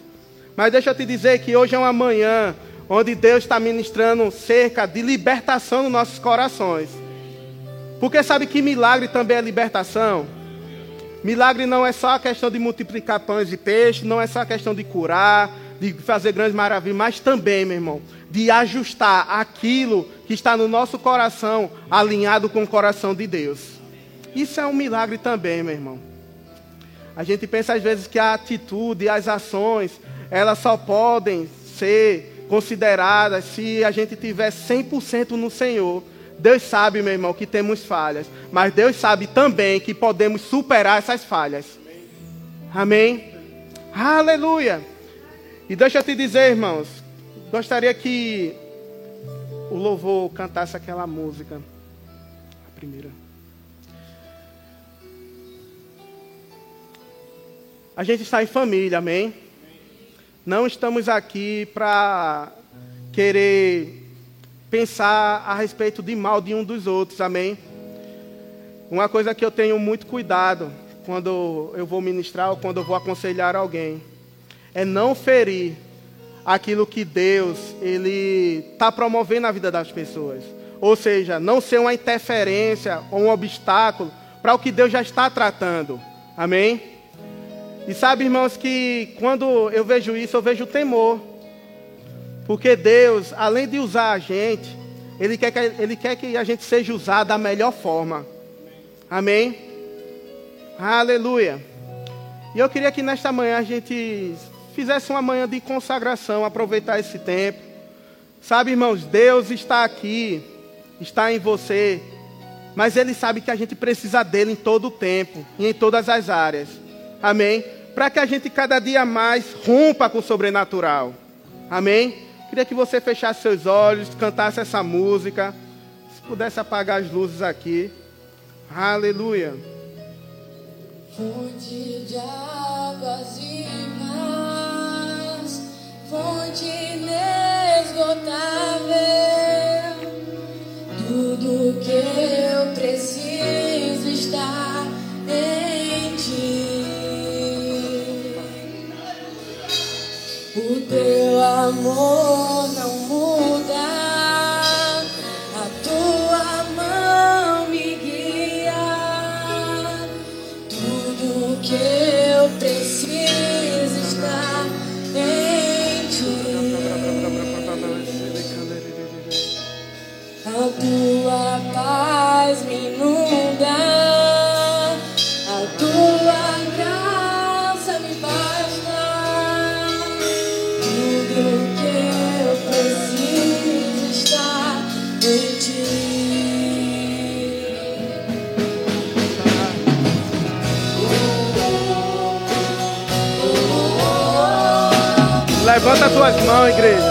Mas deixa eu te dizer que hoje é uma manhã onde Deus está ministrando cerca de libertação nos nossos corações. Porque sabe que milagre também é libertação? Milagre não é só a questão de multiplicar pães e peixes, não é só a questão de curar, de fazer grandes maravilhas, mas também, meu irmão, de ajustar aquilo que está no nosso coração alinhado com o coração de Deus. Isso é um milagre também, meu irmão. A gente pensa às vezes que a atitude, as ações, elas só podem ser consideradas se a gente tiver 100% no Senhor. Deus sabe, meu irmão, que temos falhas, mas Deus sabe também que podemos superar essas falhas. Amém? Aleluia! E deixa eu te dizer, irmãos, gostaria que o louvor cantasse aquela música. A primeira. A gente está em família, amém? Não estamos aqui para querer pensar a respeito de mal de um dos outros, amém? Uma coisa que eu tenho muito cuidado quando eu vou ministrar ou quando eu vou aconselhar alguém é não ferir aquilo que Deus ele está promovendo na vida das pessoas. Ou seja, não ser uma interferência ou um obstáculo para o que Deus já está tratando. Amém? E sabe, irmãos, que quando eu vejo isso, eu vejo temor. Porque Deus, além de usar a gente, Ele quer que, ele quer que a gente seja usado da melhor forma. Amém? Aleluia. E eu queria que nesta manhã a gente fizesse uma manhã de consagração, aproveitar esse tempo. Sabe, irmãos, Deus está aqui, está em você, mas Ele sabe que a gente precisa dele em todo o tempo e em todas as áreas. Amém? Para que a gente cada dia mais rompa com o sobrenatural. Amém? Queria que você fechasse seus olhos, cantasse essa música. Se pudesse apagar as luzes aqui. Aleluia. Fonte de águas fonte inesgotável, tudo que eu preciso está em ti. O teu amor Levanta as tuas mãos, igreja.